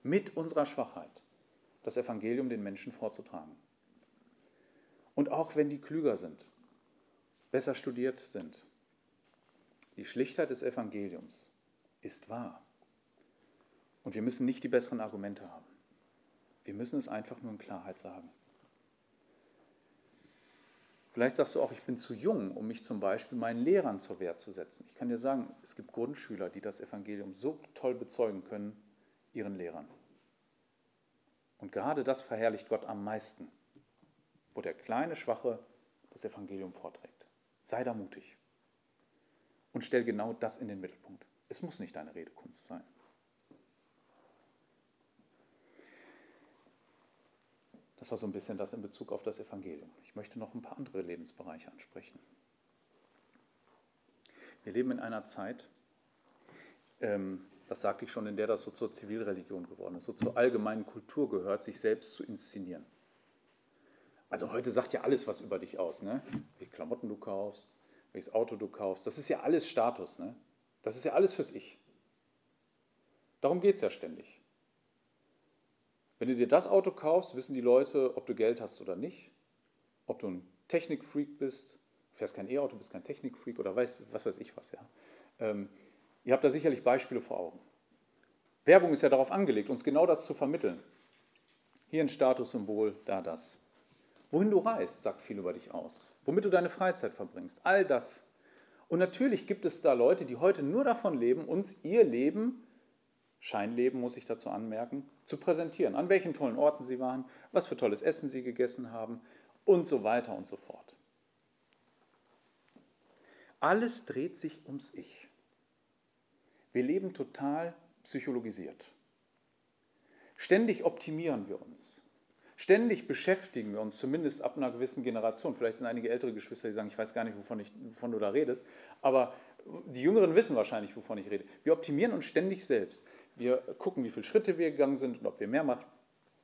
mit unserer Schwachheit das Evangelium den Menschen vorzutragen. Und auch wenn die klüger sind, besser studiert sind, die Schlichtheit des Evangeliums ist wahr. Und wir müssen nicht die besseren Argumente haben. Wir müssen es einfach nur in Klarheit sagen. Vielleicht sagst du auch, ich bin zu jung, um mich zum Beispiel meinen Lehrern zur Wehr zu setzen. Ich kann dir sagen, es gibt Grundschüler, die das Evangelium so toll bezeugen können, ihren Lehrern. Und gerade das verherrlicht Gott am meisten, wo der kleine Schwache das Evangelium vorträgt. Sei da mutig und stell genau das in den Mittelpunkt. Es muss nicht deine Redekunst sein. Das war so ein bisschen das in Bezug auf das Evangelium. Ich möchte noch ein paar andere Lebensbereiche ansprechen. Wir leben in einer Zeit, ähm, das sagte ich schon, in der das so zur Zivilreligion geworden ist, so zur allgemeinen Kultur gehört, sich selbst zu inszenieren. Also heute sagt ja alles was über dich aus, ne? welche Klamotten du kaufst, welches Auto du kaufst. Das ist ja alles Status. Ne? Das ist ja alles fürs Ich. Darum geht es ja ständig. Wenn du dir das Auto kaufst, wissen die Leute, ob du Geld hast oder nicht, ob du ein Technikfreak bist, fährst kein E-Auto, bist kein Technikfreak oder weiß, was weiß ich was. Ja. Ähm, ihr habt da sicherlich Beispiele vor Augen. Werbung ist ja darauf angelegt, uns genau das zu vermitteln. Hier ein Statussymbol, da das. Wohin du reist, sagt viel über dich aus. Womit du deine Freizeit verbringst, all das. Und natürlich gibt es da Leute, die heute nur davon leben, uns ihr Leben Scheinleben, muss ich dazu anmerken, zu präsentieren. An welchen tollen Orten sie waren, was für tolles Essen sie gegessen haben und so weiter und so fort. Alles dreht sich ums Ich. Wir leben total psychologisiert. Ständig optimieren wir uns. Ständig beschäftigen wir uns, zumindest ab einer gewissen Generation. Vielleicht sind einige ältere Geschwister, die sagen, ich weiß gar nicht, wovon, ich, wovon du da redest, aber die Jüngeren wissen wahrscheinlich, wovon ich rede. Wir optimieren uns ständig selbst. Wir gucken, wie viele Schritte wir gegangen sind und ob wir mehr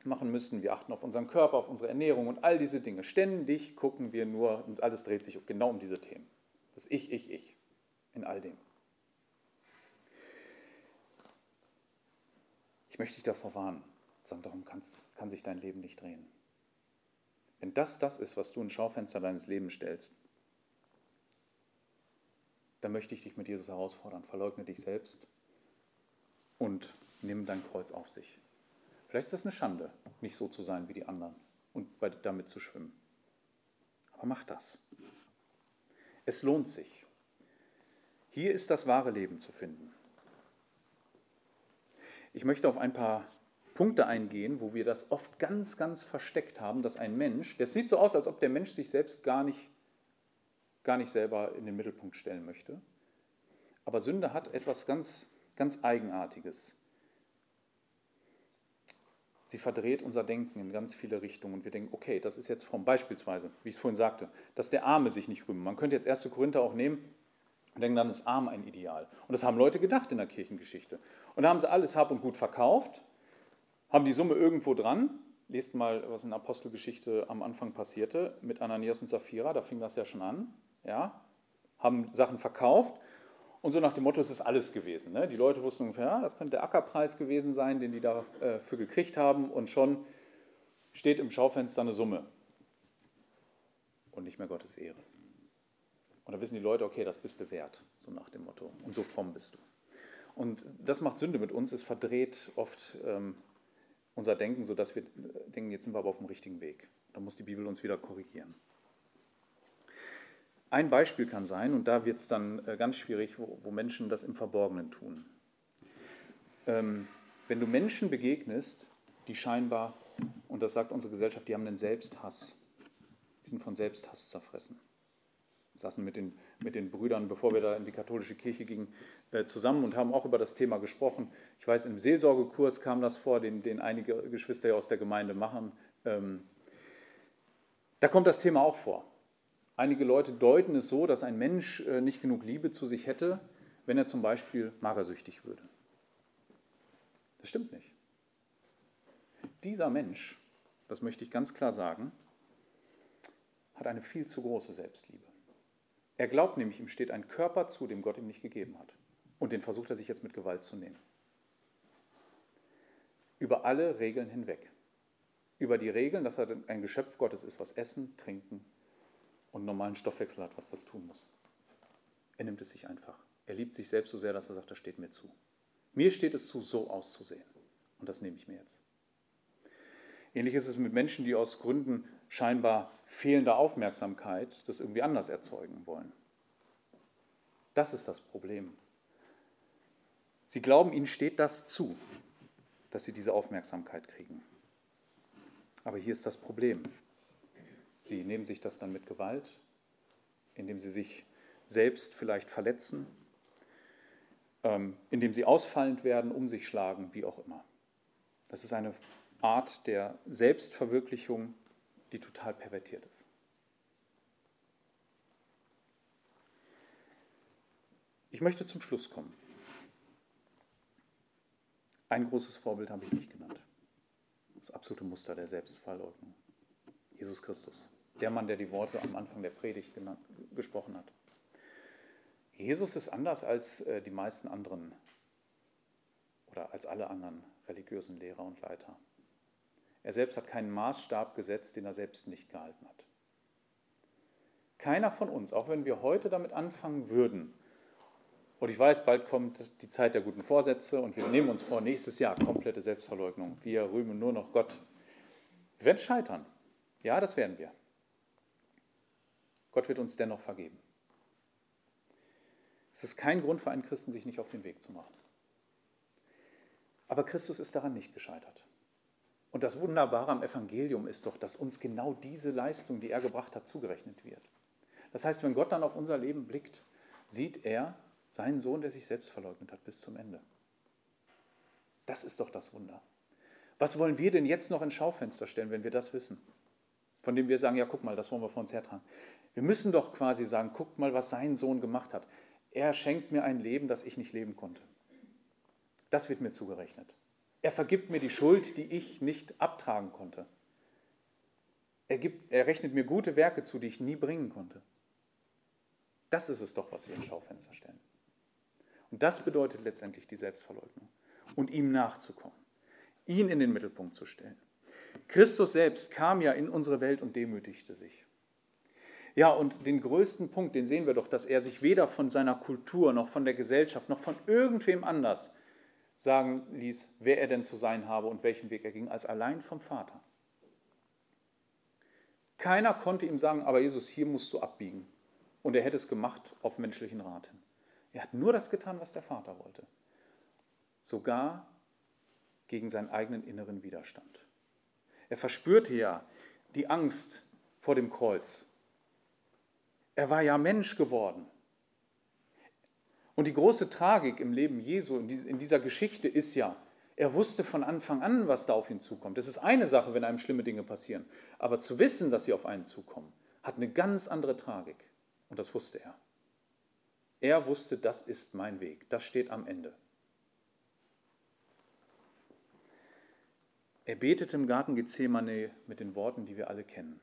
machen müssen. Wir achten auf unseren Körper, auf unsere Ernährung und all diese Dinge. Ständig gucken wir nur und alles dreht sich genau um diese Themen. Das Ich, Ich, Ich in all dem. Ich möchte dich davor warnen. Sagen, darum kann sich dein Leben nicht drehen. Wenn das das ist, was du ins Schaufenster deines Lebens stellst, dann möchte ich dich mit Jesus herausfordern. Verleugne dich selbst und nimm dein Kreuz auf sich. Vielleicht ist das eine Schande, nicht so zu sein wie die anderen und damit zu schwimmen. Aber mach das. Es lohnt sich. Hier ist das wahre Leben zu finden. Ich möchte auf ein paar Punkte eingehen, wo wir das oft ganz, ganz versteckt haben, dass ein Mensch, das sieht so aus, als ob der Mensch sich selbst gar nicht, gar nicht selber in den Mittelpunkt stellen möchte. Aber Sünde hat etwas ganz, ganz Eigenartiges. Sie verdreht unser Denken in ganz viele Richtungen und wir denken, okay, das ist jetzt fromm. Beispielsweise, wie ich es vorhin sagte, dass der Arme sich nicht rühmen. Man könnte jetzt 1. Korinther auch nehmen und denken, dann ist arm ein Ideal. Und das haben Leute gedacht in der Kirchengeschichte. Und da haben sie alles Hab und Gut verkauft, haben die Summe irgendwo dran. Lest mal, was in der Apostelgeschichte am Anfang passierte mit Ananias und Sapphira, da fing das ja schon an. Ja, haben Sachen verkauft und so nach dem Motto, es ist alles gewesen. Ne? Die Leute wussten ungefähr, ja, das könnte der Ackerpreis gewesen sein, den die dafür äh, gekriegt haben. Und schon steht im Schaufenster eine Summe. Und nicht mehr Gottes Ehre. Und da wissen die Leute, okay, das bist du wert, so nach dem Motto. Und so fromm bist du. Und das macht Sünde mit uns. Es verdreht oft ähm, unser Denken, sodass wir denken, jetzt sind wir aber auf dem richtigen Weg. Da muss die Bibel uns wieder korrigieren. Ein Beispiel kann sein, und da wird es dann äh, ganz schwierig, wo, Menschen das im Verborgenen tun. Ähm, wenn du Menschen begegnest, die scheinbar, und das sagt unsere Gesellschaft, die haben einen Selbsthass, die sind von Selbsthass zerfressen. Wir saßen mit den, mit den Brüdern, bevor wir da in die katholische Kirche gingen, äh, zusammen und haben auch über das Thema gesprochen. Ich weiß, im Seelsorgekurs kam das vor, den, den einige Geschwister aus der Gemeinde machen. Ähm, da kommt das Thema auch vor. Einige Leute deuten es so, dass ein Mensch äh, nicht genug Liebe zu sich hätte, wenn er zum Beispiel magersüchtig würde. Das stimmt nicht. Dieser Mensch, das möchte ich ganz klar sagen, hat eine viel zu große Selbstliebe. Er glaubt nämlich, ihm steht ein Körper zu, dem Gott ihm nicht gegeben hat. Und den versucht er sich jetzt mit Gewalt zu nehmen. Über alle Regeln hinweg. Über die Regeln, dass er ein Geschöpf Gottes ist, was essen, trinken, und normalen Stoffwechsel hat, was das tun muss. Er nimmt es sich einfach. Er liebt sich selbst so sehr, dass er sagt, das steht mir zu. Mir steht es zu, so auszusehen. Und das nehme ich mir jetzt. Ähnlich ist es mit Menschen, die aus Gründen scheinbar fehlender Aufmerksamkeit das irgendwie anders erzeugen wollen. Das ist das Problem. Sie glauben, ihnen steht das zu, dass sie diese Aufmerksamkeit kriegen. Aber hier ist das Problem. Sie nehmen sich das dann mit Gewalt, indem sie sich selbst vielleicht verletzen, ähm, indem sie ausfallend werden, um sich schlagen, wie auch immer. Das ist eine Art der Selbstverwirklichung, die total pervertiert ist. Ich möchte zum Schluss kommen. Ein großes Vorbild habe ich nicht genannt. Das absolute Muster der Selbstverleugnung. Jesus Christus der Mann, der die Worte am Anfang der Predigt genannt, gesprochen hat. Jesus ist anders als äh, die meisten anderen oder als alle anderen religiösen Lehrer und Leiter. Er selbst hat keinen Maßstab gesetzt, den er selbst nicht gehalten hat. Keiner von uns, auch wenn wir heute damit anfangen würden, und ich weiß, bald kommt die Zeit der guten Vorsätze und wir nehmen uns vor, nächstes Jahr komplette Selbstverleugnung. Wir rühmen nur noch Gott. Wir werden scheitern. Ja, das werden wir. Gott wird uns dennoch vergeben. Es ist kein Grund für einen Christen, sich nicht auf den Weg zu machen. Aber Christus ist daran nicht gescheitert. Und das Wunderbare am Evangelium ist doch, dass uns genau diese Leistung, die er gebracht hat, zugerechnet wird. Das heißt, wenn Gott dann auf unser Leben blickt, sieht er seinen Sohn, der sich selbst verleugnet hat, bis zum Ende. Das ist doch das Wunder. Was wollen wir denn jetzt noch ins Schaufenster stellen, wenn wir das wissen? Von dem wir sagen, ja, guck mal, das wollen wir vor uns hertragen. Wir müssen doch quasi sagen, guck mal, was sein Sohn gemacht hat. Er schenkt mir ein Leben, das ich nicht leben konnte. Das wird mir zugerechnet. Er vergibt mir die Schuld, die ich nicht abtragen konnte. Er, gibt, er rechnet mir gute Werke zu, die ich nie bringen konnte. Das ist es doch, was wir ins Schaufenster stellen. Und das bedeutet letztendlich die Selbstverleugnung und ihm nachzukommen, ihn in den Mittelpunkt zu stellen. Christus selbst kam ja in unsere Welt und demütigte sich. Ja, und den größten Punkt, den sehen wir doch, dass er sich weder von seiner Kultur noch von der Gesellschaft noch von irgendwem anders sagen ließ, wer er denn zu sein habe und welchen Weg er ging, als allein vom Vater. Keiner konnte ihm sagen, aber Jesus, hier musst du abbiegen. Und er hätte es gemacht auf menschlichen Rat hin. Er hat nur das getan, was der Vater wollte. Sogar gegen seinen eigenen inneren Widerstand. Er verspürte ja die Angst vor dem Kreuz. Er war ja Mensch geworden. Und die große Tragik im Leben Jesu, in dieser Geschichte ist ja, er wusste von Anfang an, was da auf ihn zukommt. Es ist eine Sache, wenn einem schlimme Dinge passieren. Aber zu wissen, dass sie auf einen zukommen, hat eine ganz andere Tragik. Und das wusste er. Er wusste, das ist mein Weg, das steht am Ende. Er betete im Garten Gethsemane mit den Worten, die wir alle kennen.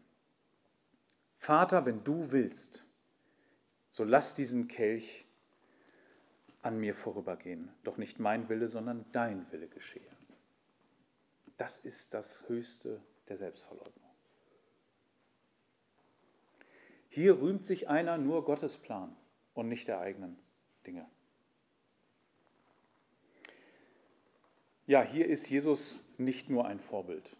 Vater, wenn du willst, so lass diesen Kelch an mir vorübergehen, doch nicht mein Wille, sondern dein Wille geschehe. Das ist das Höchste der Selbstverleugnung. Hier rühmt sich einer nur Gottes Plan und nicht der eigenen Dinge. Ja, hier ist Jesus nicht nur ein Vorbild.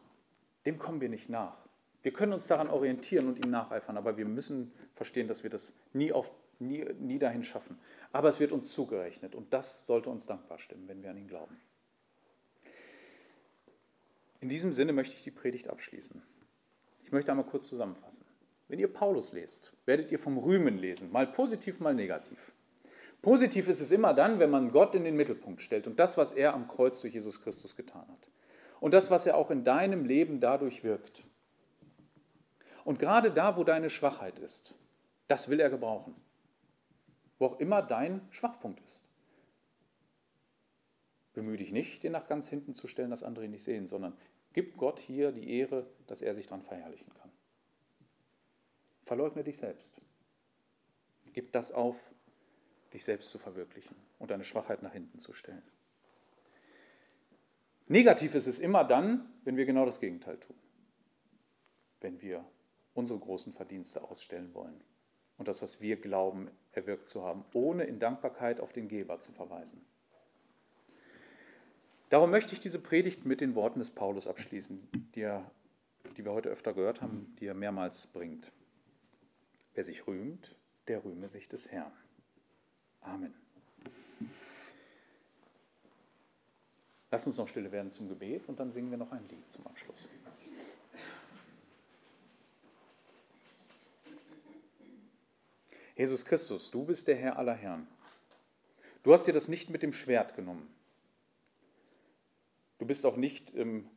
Dem kommen wir nicht nach. Wir können uns daran orientieren und ihm nacheifern, aber wir müssen verstehen, dass wir das nie, auf, nie, nie dahin schaffen. Aber es wird uns zugerechnet und das sollte uns dankbar stimmen, wenn wir an ihn glauben. In diesem Sinne möchte ich die Predigt abschließen. Ich möchte einmal kurz zusammenfassen. Wenn ihr Paulus lest, werdet ihr vom Rühmen lesen, mal positiv, mal negativ. Positiv ist es immer dann, wenn man Gott in den Mittelpunkt stellt und das, was er am Kreuz durch Jesus Christus getan hat und das, was er auch in deinem Leben dadurch wirkt. Und gerade da, wo deine Schwachheit ist, das will er gebrauchen. Wo auch immer dein Schwachpunkt ist. Bemühe dich nicht, den nach ganz hinten zu stellen, dass andere ihn nicht sehen, sondern gib Gott hier die Ehre, dass er sich daran verherrlichen kann. Verleugne dich selbst. Gib das auf, dich selbst zu verwirklichen und deine Schwachheit nach hinten zu stellen. Negativ ist es immer dann, wenn wir genau das Gegenteil tun. Wenn wir unsere großen Verdienste ausstellen wollen und das, was wir glauben, erwirkt zu haben, ohne in Dankbarkeit auf den Geber zu verweisen. Darum möchte ich diese Predigt mit den Worten des Paulus abschließen, die, er, die wir heute öfter gehört haben, die er mehrmals bringt. Wer sich rühmt, der rühme sich des Herrn. Amen. Lass uns noch stille werden zum Gebet und dann singen wir noch ein Lied zum Abschluss. Jesus Christus, du bist der Herr aller Herren. Du hast dir das nicht mit dem Schwert genommen. Du bist auch nicht im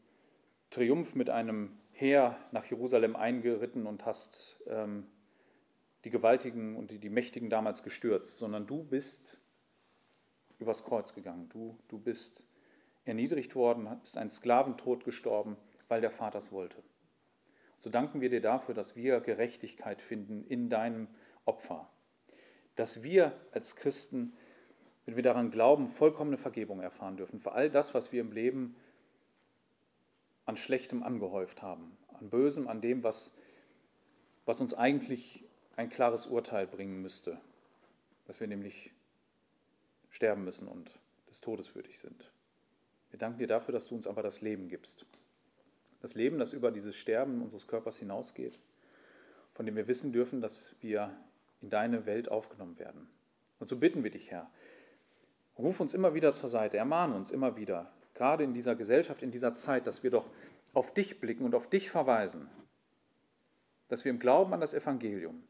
Triumph mit einem Heer nach Jerusalem eingeritten und hast ähm, die Gewaltigen und die, die Mächtigen damals gestürzt, sondern du bist übers Kreuz gegangen. Du, du bist erniedrigt worden, bist einen Sklaventod gestorben, weil der Vater es wollte. So danken wir dir dafür, dass wir Gerechtigkeit finden in deinem Opfer. Dass wir als Christen, wenn wir daran glauben, vollkommene Vergebung erfahren dürfen für all das, was wir im Leben an Schlechtem angehäuft haben, an Bösem, an dem, was, was uns eigentlich ein klares Urteil bringen müsste, dass wir nämlich sterben müssen und des Todes würdig sind. Wir danken dir dafür, dass du uns aber das Leben gibst. Das Leben, das über dieses Sterben unseres Körpers hinausgeht, von dem wir wissen dürfen, dass wir in deine Welt aufgenommen werden. Und so bitten wir dich, Herr, ruf uns immer wieder zur Seite, ermahne uns immer wieder, gerade in dieser Gesellschaft, in dieser Zeit, dass wir doch auf dich blicken und auf dich verweisen, dass wir im Glauben an das Evangelium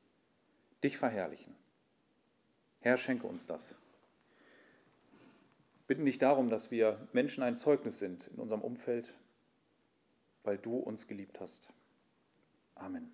dich verherrlichen. Herr, schenke uns das. Bitten dich darum, dass wir Menschen ein Zeugnis sind in unserem Umfeld, weil du uns geliebt hast. Amen.